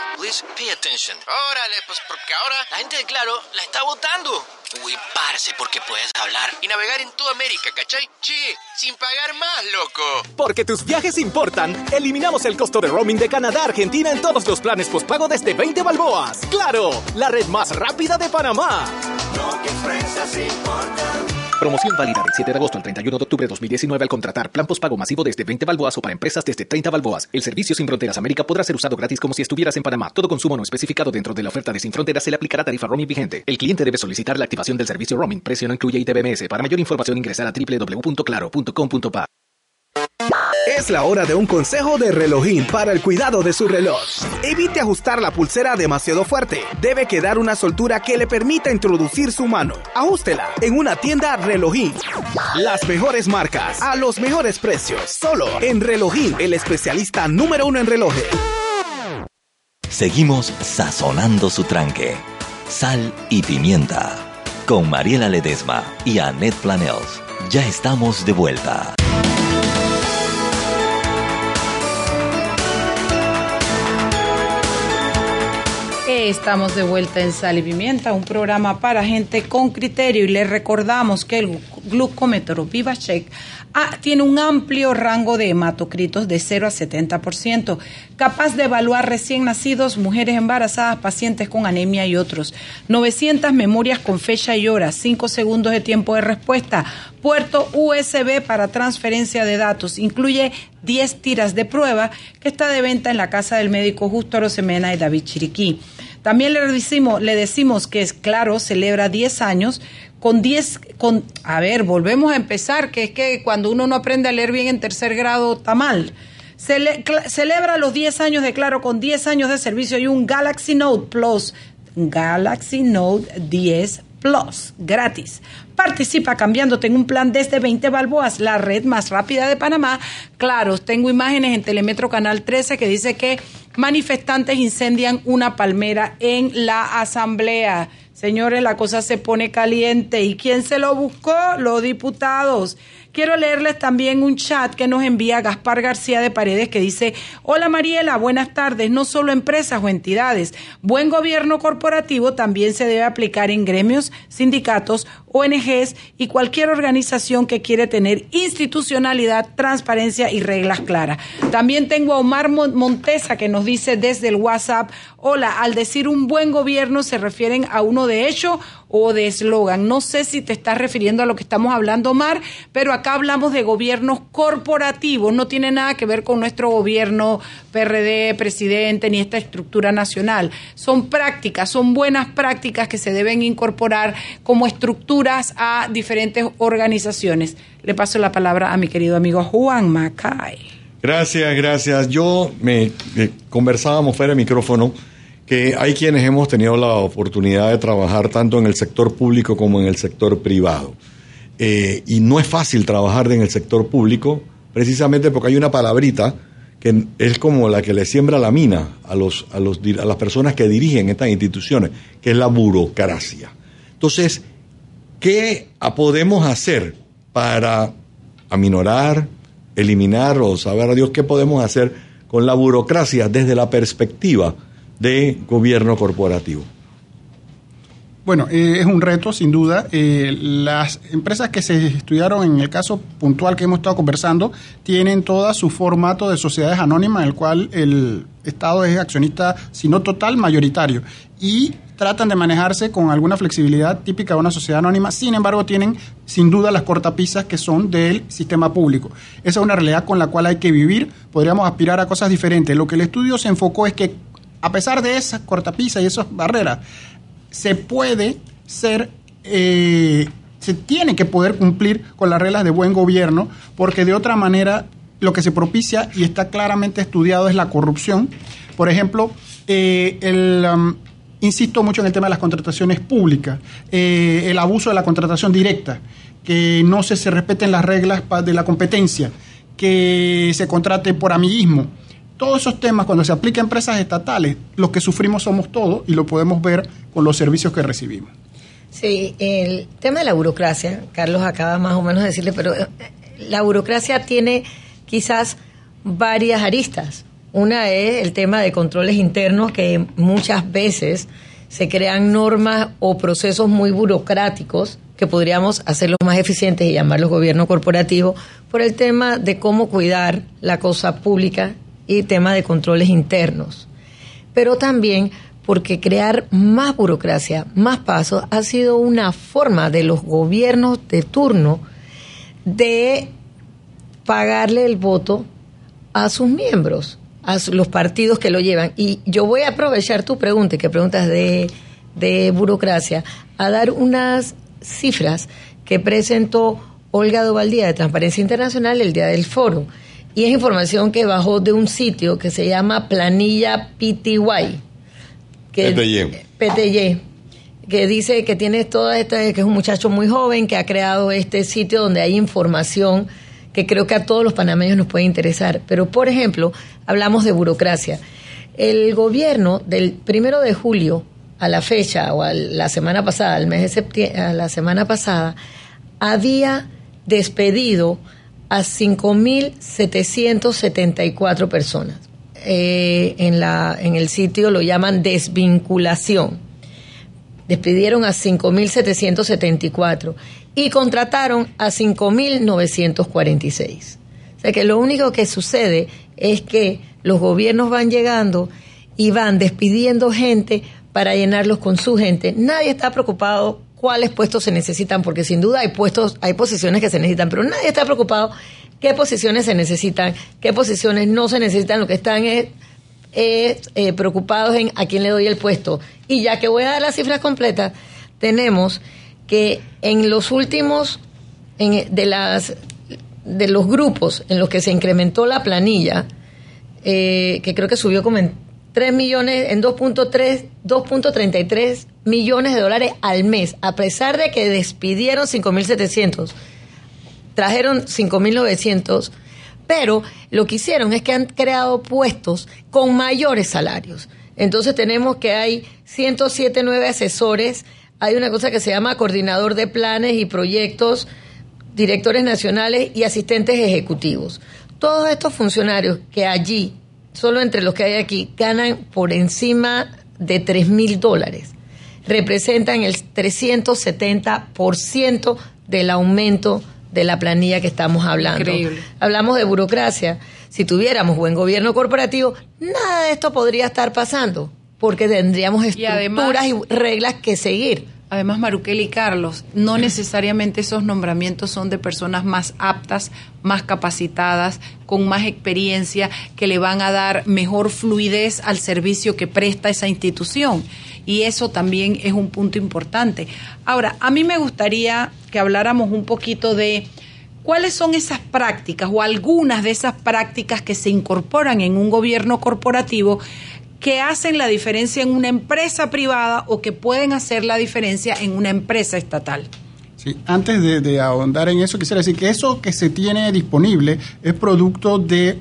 please pay attention. Órale, pues porque ahora la gente de Claro la está votando. Uy, parce, porque puedes hablar y navegar en toda América, ¿cachai? Che, sin pagar más, loco. Porque tus viajes importan, eliminamos el costo de roaming de Canadá a Argentina en todos los planes postpago desde 20 balboas. ¡Claro! La red más rápida de Panamá. Promoción válida del 7 de agosto al 31 de octubre de 2019 al contratar plan postpago masivo desde 20 balboas o para empresas desde 30 balboas. El servicio Sin Fronteras América podrá ser usado gratis como si estuvieras en Panamá. Todo consumo no especificado dentro de la oferta de Sin Fronteras se le aplicará tarifa roaming vigente. El cliente debe solicitar la activación del servicio roaming. Precio no incluye ITBMS. Para mayor información ingresar a www.claro.com.pa. Es la hora de un consejo de relojín para el cuidado de su reloj. Evite ajustar la pulsera demasiado fuerte. Debe quedar una soltura que le permita introducir su mano. Ajústela en una tienda relojín. Las mejores marcas a los mejores precios. Solo en relojín, el especialista número uno en relojes. Seguimos sazonando su tranque. Sal y pimienta. Con Mariela Ledesma y Annette Planels. Ya estamos de vuelta. Estamos de vuelta en Sal y Pimienta, un programa para gente con criterio y les recordamos que el glucómetro VivaCheck ah, tiene un amplio rango de hematocritos de 0 a 70%, capaz de evaluar recién nacidos, mujeres embarazadas, pacientes con anemia y otros. 900 memorias con fecha y hora, 5 segundos de tiempo de respuesta, puerto USB para transferencia de datos, incluye 10 tiras de prueba que está de venta en la casa del médico Justo Rosemena y David Chiriquí. También le decimos, le decimos que es claro, celebra 10 años con 10, con, a ver, volvemos a empezar, que es que cuando uno no aprende a leer bien en tercer grado está mal. celebra los 10 años de Claro con 10 años de servicio y un Galaxy Note Plus. Galaxy Note 10 Plus, gratis. Participa cambiándote en un plan desde 20 balboas, la red más rápida de Panamá. Claro, tengo imágenes en Telemetro Canal 13 que dice que manifestantes incendian una palmera en la asamblea. Señores, la cosa se pone caliente. ¿Y quién se lo buscó? Los diputados. Quiero leerles también un chat que nos envía Gaspar García de Paredes que dice, hola Mariela, buenas tardes, no solo empresas o entidades, buen gobierno corporativo también se debe aplicar en gremios, sindicatos, ONGs y cualquier organización que quiere tener institucionalidad, transparencia y reglas claras. También tengo a Omar Montesa que nos dice desde el WhatsApp, hola, al decir un buen gobierno se refieren a uno de hecho o de eslogan. No sé si te estás refiriendo a lo que estamos hablando, Omar, pero acá hablamos de gobiernos corporativos, no tiene nada que ver con nuestro gobierno PRD, presidente, ni esta estructura nacional. Son prácticas, son buenas prácticas que se deben incorporar como estructuras a diferentes organizaciones. Le paso la palabra a mi querido amigo Juan Macay. Gracias, gracias. Yo me eh, conversábamos fuera de micrófono hay quienes hemos tenido la oportunidad de trabajar tanto en el sector público como en el sector privado. Eh, y no es fácil trabajar en el sector público, precisamente porque hay una palabrita que es como la que le siembra la mina a, los, a, los, a las personas que dirigen estas instituciones, que es la burocracia. Entonces, ¿qué podemos hacer para aminorar, eliminar o saber a Dios qué podemos hacer con la burocracia desde la perspectiva de gobierno corporativo? Bueno, eh, es un reto, sin duda. Eh, las empresas que se estudiaron en el caso puntual que hemos estado conversando tienen toda su formato de sociedades anónimas, en el cual el Estado es accionista, si no total, mayoritario. Y tratan de manejarse con alguna flexibilidad típica de una sociedad anónima, sin embargo tienen sin duda las cortapisas que son del sistema público. Esa es una realidad con la cual hay que vivir, podríamos aspirar a cosas diferentes. Lo que el estudio se enfocó es que a pesar de esas cortapisas y esas barreras, se puede ser, eh, se tiene que poder cumplir con las reglas de buen gobierno, porque de otra manera lo que se propicia y está claramente estudiado es la corrupción. Por ejemplo, eh, el, um, insisto mucho en el tema de las contrataciones públicas, eh, el abuso de la contratación directa, que no se, se respeten las reglas de la competencia, que se contrate por amiguismo todos esos temas, cuando se aplica a empresas estatales, los que sufrimos somos todos y lo podemos ver con los servicios que recibimos. Sí, el tema de la burocracia, Carlos acaba más o menos de decirle, pero eh, la burocracia tiene quizás varias aristas. Una es el tema de controles internos, que muchas veces se crean normas o procesos muy burocráticos que podríamos hacerlos más eficientes y llamarlos gobierno corporativo por el tema de cómo cuidar la cosa pública y tema de controles internos. Pero también porque crear más burocracia, más pasos, ha sido una forma de los gobiernos de turno de pagarle el voto a sus miembros, a los partidos que lo llevan. Y yo voy a aprovechar tu pregunta, que preguntas de, de burocracia, a dar unas cifras que presentó Olga Dovaldía de Transparencia Internacional el día del foro y es información que bajó de un sitio que se llama Planilla PTY. Que, PTY. Que dice que tiene toda esta, que es un muchacho muy joven que ha creado este sitio donde hay información que creo que a todos los panameños nos puede interesar. Pero, por ejemplo, hablamos de burocracia. El gobierno del primero de julio a la fecha, o a la semana pasada, al mes de septiembre, a la semana pasada, había despedido a 5.774 personas. Eh, en, la, en el sitio lo llaman desvinculación. Despidieron a 5.774 y contrataron a 5.946. O sea que lo único que sucede es que los gobiernos van llegando y van despidiendo gente para llenarlos con su gente. Nadie está preocupado cuáles puestos se necesitan, porque sin duda hay puestos, hay posiciones que se necesitan, pero nadie está preocupado qué posiciones se necesitan, qué posiciones no se necesitan, lo que están es, eh, preocupados en a quién le doy el puesto. Y ya que voy a dar las cifras completas, tenemos que en los últimos, en, de, las, de los grupos en los que se incrementó la planilla, eh, que creo que subió como 3 millones, en 2.3, 2.33 millones de dólares al mes, a pesar de que despidieron 5.700, trajeron 5.900, pero lo que hicieron es que han creado puestos con mayores salarios. Entonces tenemos que hay 107 nueve asesores, hay una cosa que se llama coordinador de planes y proyectos, directores nacionales y asistentes ejecutivos. Todos estos funcionarios que allí, solo entre los que hay aquí, ganan por encima de 3 mil dólares. Representan el 370% del aumento de la planilla que estamos hablando. Increíble. Hablamos de burocracia. Si tuviéramos buen gobierno corporativo, nada de esto podría estar pasando, porque tendríamos estructuras y, reglas que seguir. Además, Maruquel y Carlos, no necesariamente esos nombramientos son de personas más aptas, más capacitadas, con más experiencia, que le van a dar mejor fluidez al servicio que presta esa institución. Y eso también es un punto importante. Ahora, a mí me gustaría que habláramos un poquito de cuáles son esas prácticas o algunas de esas prácticas que se incorporan en un gobierno corporativo que hacen la diferencia en una empresa privada o que pueden hacer la diferencia en una empresa estatal. Sí, antes de, ahondar en eso, quisiera decir que eso que se tiene disponible es producto de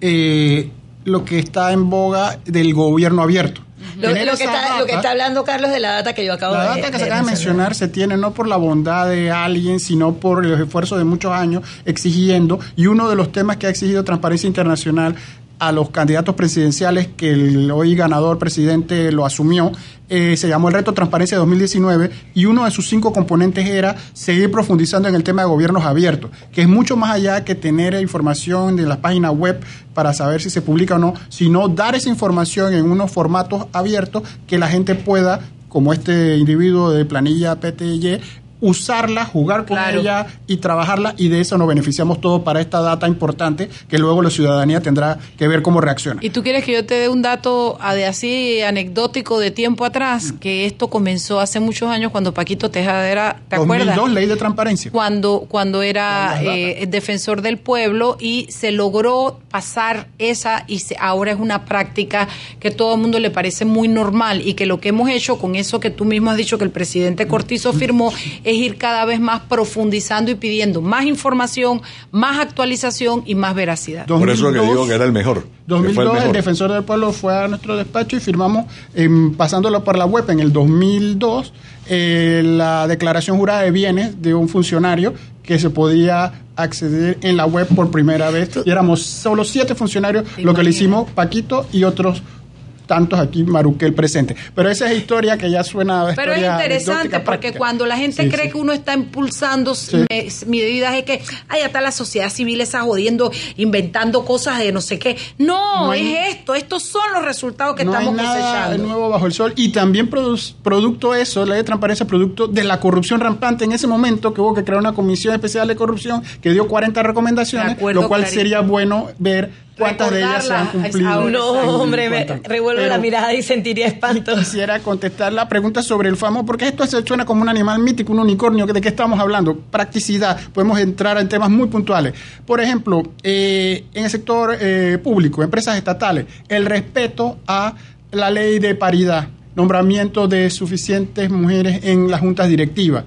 eh, lo que está en boga del gobierno abierto. Lo, que está, hablando Carlos de la data que yo acabo de La data que se acaba de mencionar se tiene no por la bondad de alguien, sino por los esfuerzos de muchos años exigiendo, y uno de los temas que ha exigido Transparencia Internacional a los candidatos presidenciales que el hoy ganador presidente lo asumió. Eh, se llamó el Reto Transparencia 2019 y uno de sus cinco componentes era seguir profundizando en el tema de gobiernos abiertos, que es mucho más allá que tener información de las páginas web para saber si se publica o no, sino dar esa información en unos formatos abiertos que la gente pueda como este individuo de planilla PTY, usarla, jugar con ella y trabajarla y de eso nos beneficiamos todos para esta data importante que luego la ciudadanía tendrá que ver cómo reacciona. ¿Y tú quieres que yo te dé un dato de así anecdótico de tiempo atrás? Que esto comenzó hace muchos años cuando Paquito Tejada era, ¿te 2002, acuerdas? ley de transparencia. Cuando, cuando era eh, defensor del pueblo y se logró pasar esa y ahora es una práctica que todo el mundo le parece muy normal y que lo que hemos hecho con eso que tú mismo has dicho que el presidente Cortizo firmó es ir cada vez más profundizando y pidiendo más información, más actualización y más veracidad. Por eso que digo que era el mejor. 2002 el, defensor del pueblo fue a nuestro despacho y firmamos, em, pasándolo por la web en el 2002, eh, la declaración jurada de bienes de un funcionario que se podía acceder en la web por primera vez. Y éramos solo siete funcionarios, lo que le hicimos Paquito y otros tantos aquí Maruquel presente. Pero esa es historia que ya suena. Pero es interesante porque cuando la gente cree que uno está impulsando medidas es que, ay, está la sociedad civil está jodiendo, inventando cosas de no sé qué. No, es esto, estos son los resultados que estamos hay nada de nuevo bajo el sol. Y también producto eso, la ley de transparencia, producto de la corrupción rampante en ese momento que hubo que crear una comisión especial de corrupción que dio 40 recomendaciones, lo cual sería bueno ver ¿Cuántas de ellas se han cumplido? No, hombre, me revuelvo la mirada y sentiría espanto. Quisiera contestar la pregunta sobre el famoso, porque esto se suena como un animal mítico, un unicornio, ¿de qué estamos hablando? Practicidad, podemos entrar en temas muy puntuales. Por ejemplo, eh, en el sector eh, público, empresas estatales, el respeto a la ley de paridad, nombramiento de suficientes mujeres en las juntas directivas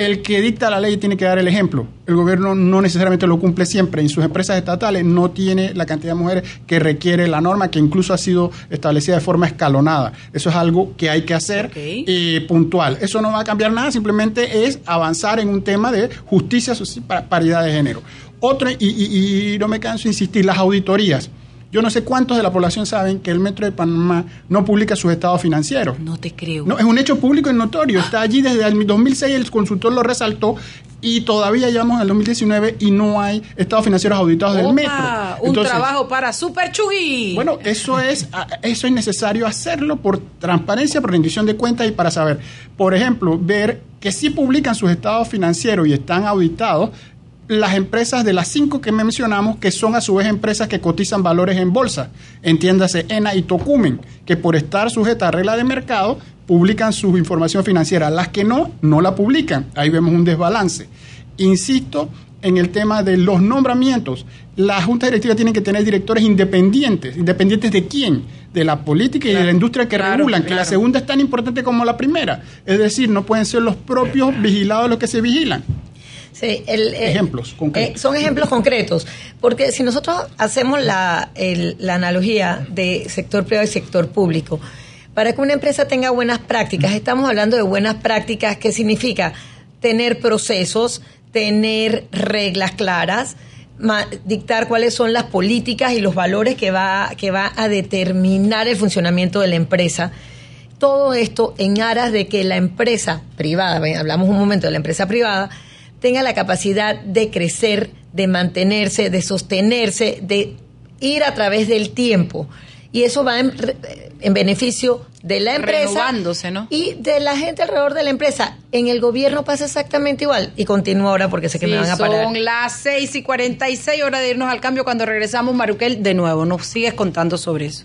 el que dicta la ley tiene que dar el ejemplo. El gobierno no necesariamente lo cumple siempre. En sus empresas estatales no tiene la cantidad de mujeres que requiere la norma, que incluso ha sido establecida de forma escalonada. Eso es algo que hay que hacer eh, puntual. Eso no va a cambiar nada, simplemente es avanzar en un tema de justicia, paridad de género. Otro, y no me canso de insistir, las auditorías. Yo no sé cuántos de la población saben que el Metro de Panamá no publica sus estados financieros. No te creo. No, es un hecho público y notorio. Está allí desde el 2006, el consultor lo resaltó y todavía llevamos el 2019 y no hay estados financieros auditados del Metro. un trabajo para Super Chugui. Bueno, eso es, eso es necesario hacerlo por transparencia, por rendición de cuentas y para saber, por ejemplo, ver que si publican sus estados financieros y están auditados, las empresas de las cinco que mencionamos, que son a su vez empresas que cotizan valores en bolsa, entiéndase ENA y Tocumen, que por estar sujetas a regla de mercado publican su información financiera. Las que no, no la publican. Ahí vemos un desbalance. Insisto en el tema de los nombramientos. La Junta Directiva tiene que tener directores independientes. ¿Independientes de quién? De la política y de la industria que regulan, que la segunda es tan importante como la primera. Es decir, no pueden ser los propios vigilados los que se vigilan. Sí, el, ejemplos concretos. Eh, son ejemplos concretos, porque si nosotros hacemos la, la analogía de sector privado y sector público, para que una empresa tenga buenas prácticas, estamos hablando de buenas prácticas, que significa tener procesos, tener reglas claras, dictar cuáles son las políticas y los valores que va, que va a determinar el funcionamiento de la empresa. Todo esto en aras de que la empresa privada, hablamos un momento de la empresa privada, tenga la capacidad de crecer, de mantenerse, de sostenerse, de ir a través del tiempo. Y eso va en, beneficio de la empresa ¿no? y de la gente alrededor de la empresa. En el gobierno pasa exactamente igual. Y continúo ahora porque sé que me van a parar. Son las 6 y 46 horas de irnos al cambio. Cuando regresamos, Maruquel, de nuevo, nos sigues contando sobre eso.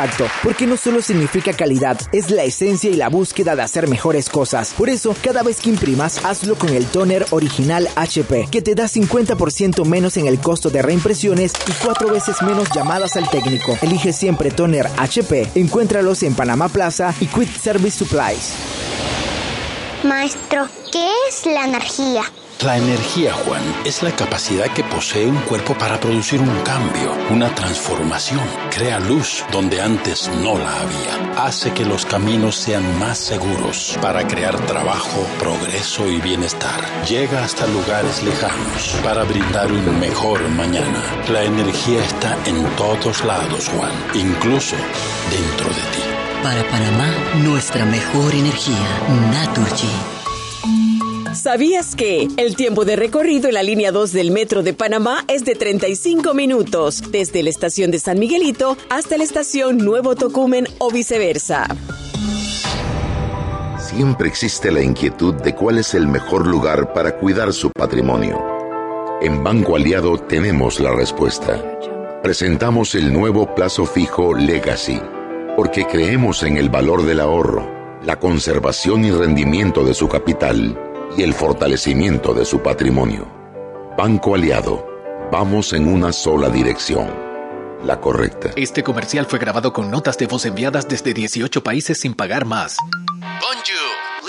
porque no solo significa calidad, es la esencia y la búsqueda de hacer mejores cosas. Por eso, cada vez que imprimas, hazlo con el toner original HP, que te da 50% menos en el costo de reimpresiones y cuatro veces menos llamadas al técnico. Elige siempre toner HP. Encuéntralos en Panamá Plaza y Quick Service Supplies. Maestro, ¿qué es la energía? La energía, Juan, es la capacidad que posee un cuerpo para producir un cambio, una transformación. Crea luz donde antes no la había. Hace que los caminos sean más seguros para crear trabajo, progreso y bienestar. Llega hasta lugares lejanos para brindar un mejor mañana. La energía está en todos lados, Juan, incluso dentro de ti. Para Panamá, nuestra mejor energía, Naturgy. ¿Sabías que el tiempo de recorrido en la línea 2 del metro de Panamá es de 35 minutos, desde la estación de San Miguelito hasta la estación Nuevo Tocumen o viceversa? Siempre existe la inquietud de cuál es el mejor lugar para cuidar su patrimonio. En Banco Aliado tenemos la respuesta. Presentamos el nuevo plazo fijo Legacy, porque creemos en el valor del ahorro, la conservación y rendimiento de su capital y el fortalecimiento de su patrimonio. Banco Aliado, vamos en una sola dirección, la correcta. Este comercial fue grabado con notas de voz enviadas desde 18 países sin pagar más. Bonjour,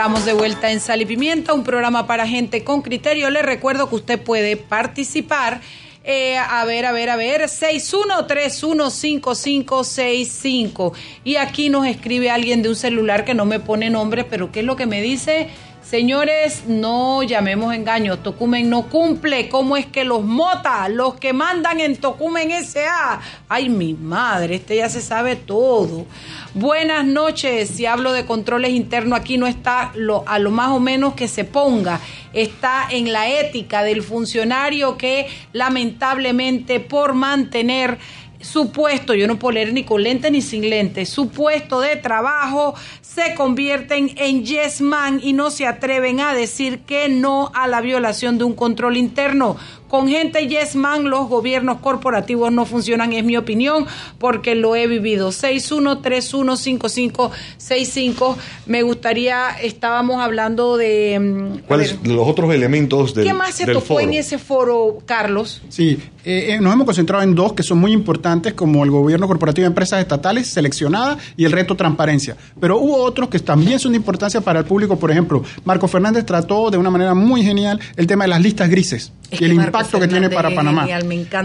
Estamos de vuelta en Sal y Pimienta, un programa para gente con criterio. Le recuerdo que usted puede participar. Eh, a ver, a ver, a ver, 61315565. Y aquí nos escribe alguien de un celular que no me pone nombre, pero ¿qué es lo que me dice? Señores, no llamemos engaño. Tocumen no cumple. ¿Cómo es que los mota, los que mandan en Tocumen SA? Ay, mi madre, este ya se sabe todo. Buenas noches. Si hablo de controles internos, aquí no está lo, a lo más o menos que se ponga. Está en la ética del funcionario que lamentablemente por mantener su puesto, yo no puedo leer ni con lente ni sin lente, su puesto de trabajo se convierten en yes man y no se atreven a decir que no a la violación de un control interno. Con gente yes man los gobiernos corporativos no funcionan, es mi opinión, porque lo he vivido. 61315565. Me gustaría, estábamos hablando de... Mm, ¿Cuáles los otros elementos del ¿Qué más se tocó en ese foro, Carlos? Sí, eh, eh, nos hemos concentrado en dos que son muy importantes, como el gobierno corporativo de empresas estatales seleccionadas y el reto transparencia. Pero hubo otros que también son de importancia para el público. Por ejemplo, Marco Fernández trató de una manera muy genial el tema de las listas grises y el impacto que tiene para Panamá.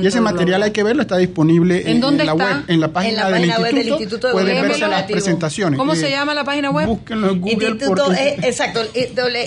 y ese material hay que verlo, está disponible en, la web, en la página, del, instituto, Pueden verse las presentaciones. ¿Cómo se eh, llama la página web? Búsquenlo en Google. Instituto, eh, exacto,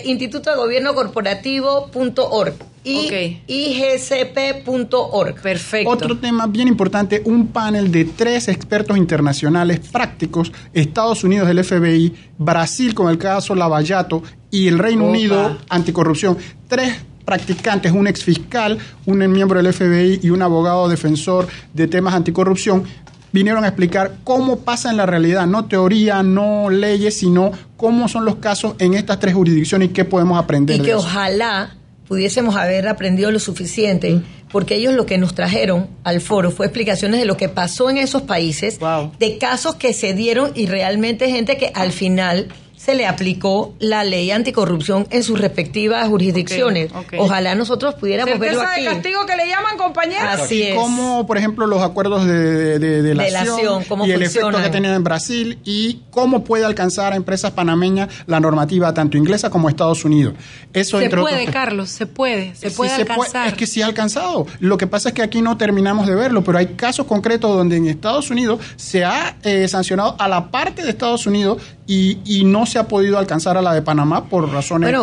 Instituto de Gobierno Corporativo.org y igcp.org. Perfecto. Otro tema bien importante, un panel de tres expertos internacionales prácticos, Estados Unidos, el FBI, Brasil con el caso Lavallato y el Reino Unido, anticorrupción. Tres practicantes, un exfiscal, un miembro del FBI y un abogado defensor de temas anticorrupción, vinieron a explicar cómo pasa en la realidad, no teoría, no leyes, sino cómo son los casos en estas tres jurisdicciones y qué podemos aprender. Y que ojalá pudiésemos haber aprendido lo suficiente, porque ellos lo que nos trajeron al foro fue explicaciones de lo que pasó en esos países, de casos que se dieron y realmente gente que al final se le aplicó la ley anticorrupción en sus respectivas jurisdicciones. Ojalá nosotros pudiéramos verlo aquí. de castigo que le llaman compañeros. Así es. Como, por ejemplo, los acuerdos de, de, de, y el efecto que tenían en Brasil y cómo puede alcanzar a empresas panameñas la normativa tanto inglesa como Estados Unidos. Eso se puede, Carlos, se puede, se puede alcanzar. es que sí ha alcanzado. Lo que pasa es que aquí no terminamos de verlo, pero hay casos concretos donde en Estados Unidos se ha eh, sancionado a la parte de Estados Unidos y, y no se ha podido alcanzar a la de Panamá por razones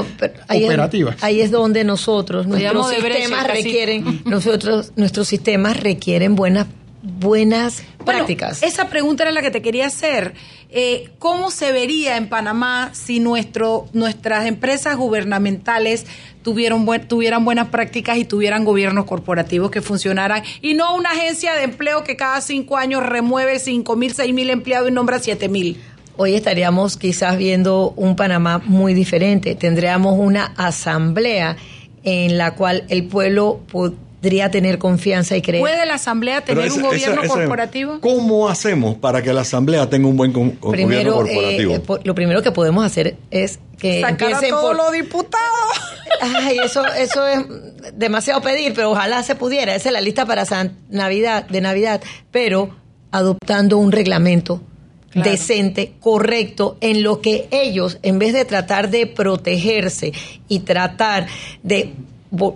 operativas. ahí es donde nosotros, nuestros sistemas requieren, nosotros, nuestros sistemas requieren buenas buenas prácticas. Esa pregunta era la que te quería hacer. Eh, ¿Cómo se vería en Panamá si nuestro, nuestras empresas gubernamentales tuvieron tuvieran buenas prácticas y tuvieran gobiernos corporativos que funcionaran y no una agencia de empleo que cada cinco años remueve cinco mil, seis mil empleados y nombra siete mil? Hoy estaríamos quizás viendo un Panamá muy diferente. Tendríamos una asamblea en la cual el pueblo podría tener confianza y creer. ¿Puede la asamblea tener un gobierno corporativo? ¿Cómo hacemos para que la asamblea tenga un buen gobierno corporativo? Eh, lo primero que podemos hacer es que sacar a todos los diputados. Ay, eso, eso es demasiado pedir, pero ojalá se pudiera. Esa es la lista para Navidad, de Navidad, pero adoptando un reglamento decente, correcto, en lo que ellos, en vez de tratar de protegerse y tratar de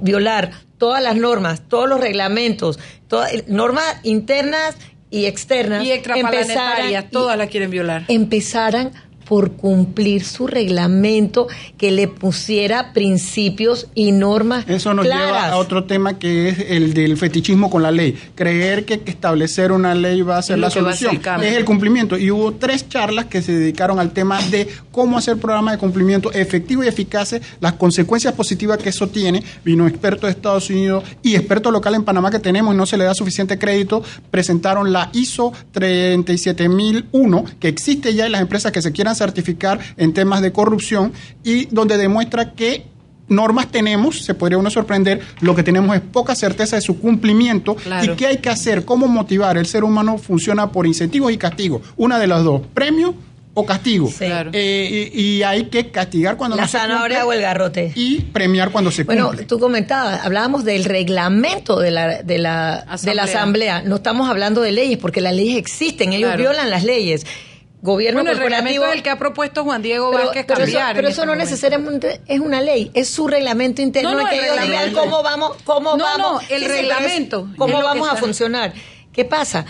violar todas las normas, todos los reglamentos, todas, normas internas y externas, y extraplanetarias, todas las quieren violar. Empezaran por cumplir su reglamento que le pusiera principios y normas. Eso nos lleva a otro tema que es el del fetichismo con la ley. Creer que establecer una ley va a ser la solución. es el cumplimiento. Y hubo tres charlas que se dedicaron al tema de cómo hacer programas de cumplimiento efectivos y eficaces, las consecuencias positivas que eso tiene. Vino expertos de Estados Unidos y expertos locales en Panamá que tenemos y no se le da suficiente crédito. Presentaron la ISO 37001 que existe ya en las empresas que se quieran certificar en temas de corrupción y donde demuestra que normas tenemos, se podría uno sorprender, lo que tenemos es poca certeza de su cumplimiento y qué hay que hacer, cómo motivar. El ser humano funciona por incentivos y castigos, una de las dos, premio o castigo. Eh, y, hay que castigar cuando la no se cumple. o el garrote. Y premiar cuando se cumple. Bueno, tú comentabas, hablábamos del reglamento de la, de la, asamblea. de la asamblea. No estamos hablando de leyes, porque las leyes existen, ellos violan las leyes gobierno bueno, corporativo. El, el que ha propuesto Juan Diego Vázquez pero cambiar. Eso, pero eso no necesariamente es una ley, es su reglamento interno no, no, que ellos digan cómo vamos, cómo no, vamos. No, el reglamento. cómo vamos a funcionar. ¿Qué pasa?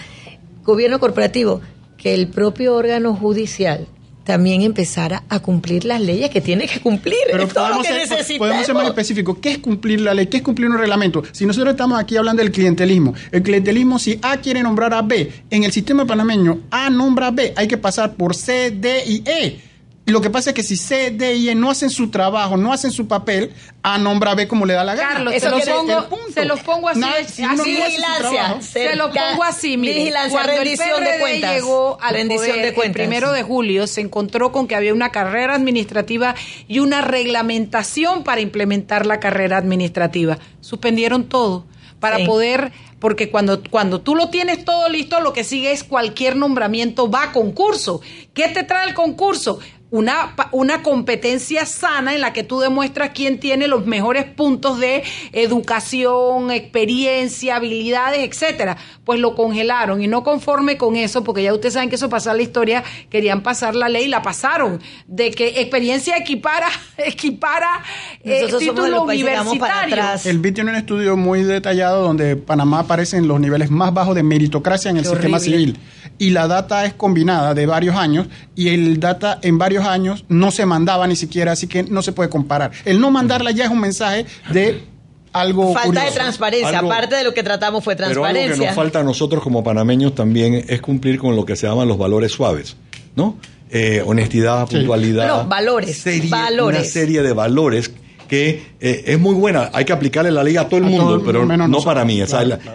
Gobierno corporativo, que el propio órgano judicial también empezar a, cumplir las leyes que tiene que cumplir. Pero podemos, ser, podemos ser más específicos. ¿Qué es cumplir la ley? ¿Qué es cumplir un reglamento? Si nosotros estamos aquí hablando del clientelismo, el clientelismo, si A quiere nombrar a B, en el sistema panameño A nombra a B, hay que pasar por C, D y E lo que pasa es que si C, D y E no hacen su trabajo, no hacen su papel, A nombra B como le da la gana. Carlos, se, lo pongo, se los pongo así. así vigilancia. Se, lo pongo así. Mire, cuando el PRD de cuentas, llegó al poder, el primero de julio, se encontró con que había una carrera administrativa y una reglamentación para implementar la carrera administrativa. Suspendieron todo para poder porque cuando, cuando tú lo tienes todo listo, lo que sigue es cualquier nombramiento va a concurso. ¿Qué te trae el concurso? Una, una competencia sana en la que tú demuestras quién tiene los mejores puntos de educación, experiencia, habilidades, etcétera. Pues lo congelaron y no conforme con eso, porque ya ustedes saben que eso pasa la historia, querían pasar la ley y la pasaron, de que experiencia equipara, equipara eh, título universitario. El BIT tiene un estudio muy detallado donde Panamá aparece en los niveles más bajos de meritocracia en el sistema civil y la data es combinada de varios años y el data en varios años no se mandaba ni siquiera, así que no se puede comparar. El no mandarla ya es un mensaje de algo falta de transparencia. Aparte de lo que tratamos fue transparencia pero algo que nos falta a nosotros como panameños también es cumplir con lo que se llaman los valores suaves no eh, honestidad puntualidad. No, valores valores una serie de valores que eh, es muy buena, hay que aplicarle la ley a todo el mundo, pero no para mí,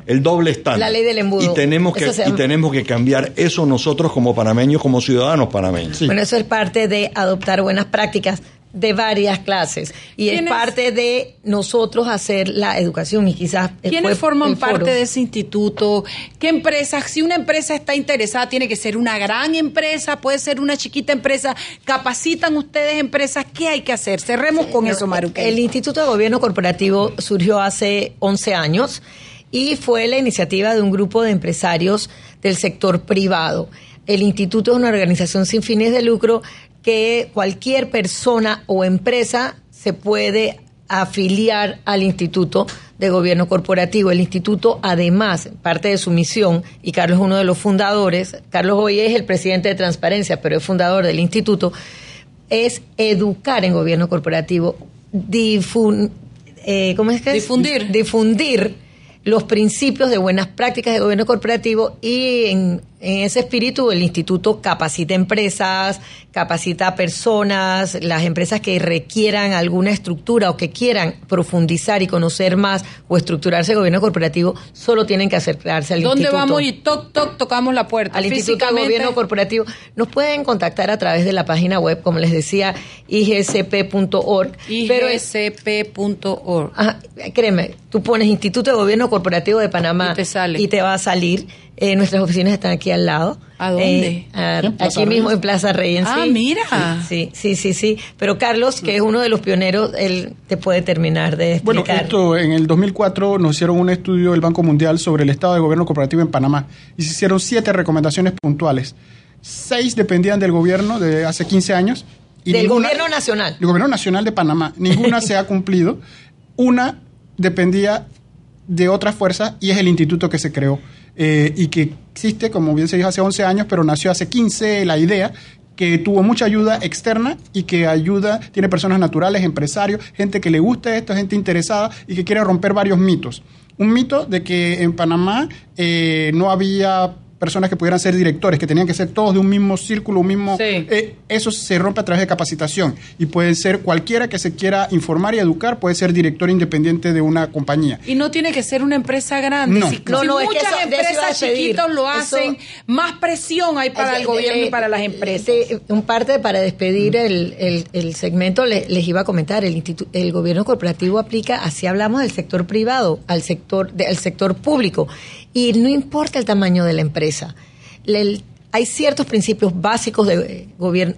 el, doble estándar. La ley del embudo. Y tenemos, que, y tenemos que cambiar eso nosotros como panameños, como ciudadanos panameños. Bueno, eso es parte de adoptar buenas prácticas de varias clases y es parte de nosotros hacer la educación y quizás ¿Quiénes forman parte de ese instituto? ¿Qué empresas? Si una empresa está interesada, tiene que ser una gran empresa, puede ser una chiquita empresa. ¿Capacitan ustedes empresas? ¿Qué hay que hacer? Cerremos con eso, Maru. El Instituto de Gobierno Corporativo surgió hace 11 años y fue la iniciativa de un grupo de empresarios del sector privado. El instituto es una organización sin fines de lucro que cualquier persona o empresa se puede afiliar al Instituto de Gobierno Corporativo. El instituto, además, parte de su misión, y Carlos es uno de los fundadores, Carlos hoy es el presidente de Transparencia, pero es fundador del instituto, es educar en gobierno corporativo, eh, ¿cómo es que difundir. difundir los principios de buenas prácticas de gobierno corporativo y en en ese espíritu, el instituto capacita empresas, capacita personas, las empresas que requieran alguna estructura o que quieran profundizar y conocer más o estructurarse el gobierno corporativo, solo tienen que acercarse al instituto. ¿Dónde vamos y toc, toc, tocamos la puerta? Al Instituto de Gobierno Corporativo. Nos pueden contactar a través de la página web, como les decía, igsp.org. igsp.org. Créeme, tú pones Instituto de Gobierno Corporativo de Panamá y te, sale. Y te va a salir eh, nuestras oficinas están aquí al lado. ¿A dónde? Eh, aquí mismo en Plaza Reyes. Ah, mira. Sí, sí, sí, sí. Pero Carlos, que es uno de los pioneros, él te puede terminar de explicar. Bueno, esto en el 2004 nos hicieron un estudio del Banco Mundial sobre el estado de gobierno corporativo en Panamá y se hicieron siete recomendaciones puntuales. Seis dependían del gobierno de hace 15 años. Y del gobierno nacional. Del gobierno nacional de Panamá. Ninguna se ha cumplido. Una dependía de otra fuerza y es el instituto que se creó. Eh, y que existe, como bien se dijo, hace 11 años, pero nació hace 15 la idea que tuvo mucha ayuda externa y que ayuda, tiene personas naturales, empresarios, gente que le gusta esto, gente interesada y que quiere romper varios mitos. Un mito de que en Panamá eh, no había personas que pudieran ser directores, que tenían que ser todos de un mismo círculo, un mismo... Eh, eso se rompe a través de capacitación y puede ser cualquiera que se quiera informar y educar, puede ser director independiente de una compañía. Y no tiene que ser una empresa grande. No, si, no, muchas empresas chiquitas lo hacen, más presión hay para el gobierno y para las empresas. un parte para despedir el, el, segmento les, iba a comentar, el, el gobierno corporativo aplica, así hablamos del sector privado, al sector, del sector público y no importa el tamaño de la empresa. hay ciertos principios básicos de,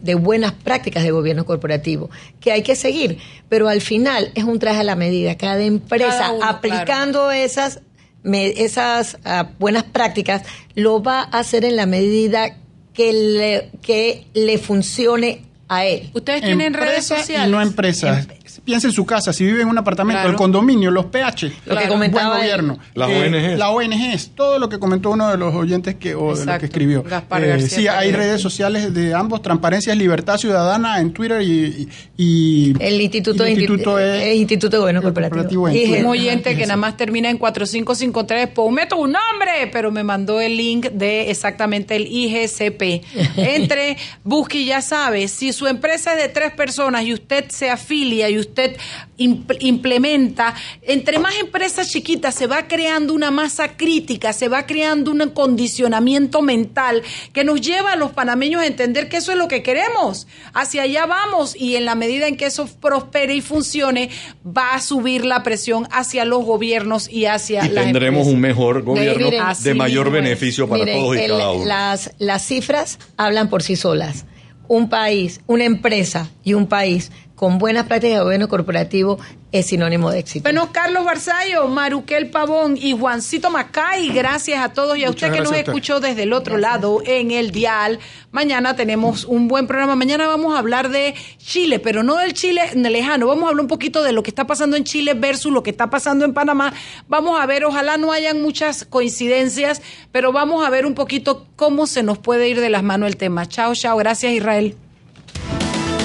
de buenas prácticas de gobierno corporativo que hay que seguir, pero al final es un traje a la medida. Cada empresa aplicando esas, esas ah, buenas prácticas lo va a hacer en la medida que le, que le funcione a él. ¿Ustedes tienen redes sociales? no empresas. Piensa en su casa, si vive en un apartamento, el condominio, los PH, lo que comentaba buen gobierno, las eh, ONGs. la ONG, todo lo que comentó uno de los oyentes que o de lo que escribió. Gaspar Eh, García sí, hay redes sociales de ambos, Transparencia es Libertad Ciudadana en Twitter y, y- y El Instituto, el instituto es eh, Instituto de Gobierno Corporativo. en Y- Twitter. Un oyente que nada más termina en 4553, ponme tu nombre, pero me mandó el link de exactamente el IGCP. Entre, busque y ya sabe, si su empresa es de tres personas y usted se afilia y usted imp- implementa, entre más empresas chiquitas se va creando una masa crítica, se va creando un condicionamiento mental que nos lleva a los panameños a entender que eso es lo que queremos. Hacia allá vamos y en la medida en que eso prospere y funcione, va a subir la presión hacia los gobiernos y hacia Y las tendremos empresas. un mejor gobierno miren, de mayor beneficio para Miren, todos y el- cada uno. Las, las cifras hablan por sí solas. Un país, una empresa y un país con buenas prácticas de gobierno corporativo es sinónimo de éxito. Bueno, Carlos Barzallo, Maruquel Pavón y Juancito Macay, gracias a todos y a Muchas usted que nos escuchó desde el otro lado en el dial. Mañana tenemos un buen programa. Mañana vamos a hablar de Chile, pero no del Chile lejano. Vamos a hablar un poquito de lo que está pasando en Chile versus lo que está pasando en Panamá. Vamos a ver, ojalá no hayan muchas coincidencias, pero vamos a ver un poquito cómo se nos puede ir de las manos el tema. Chao, chao. Gracias, Israel.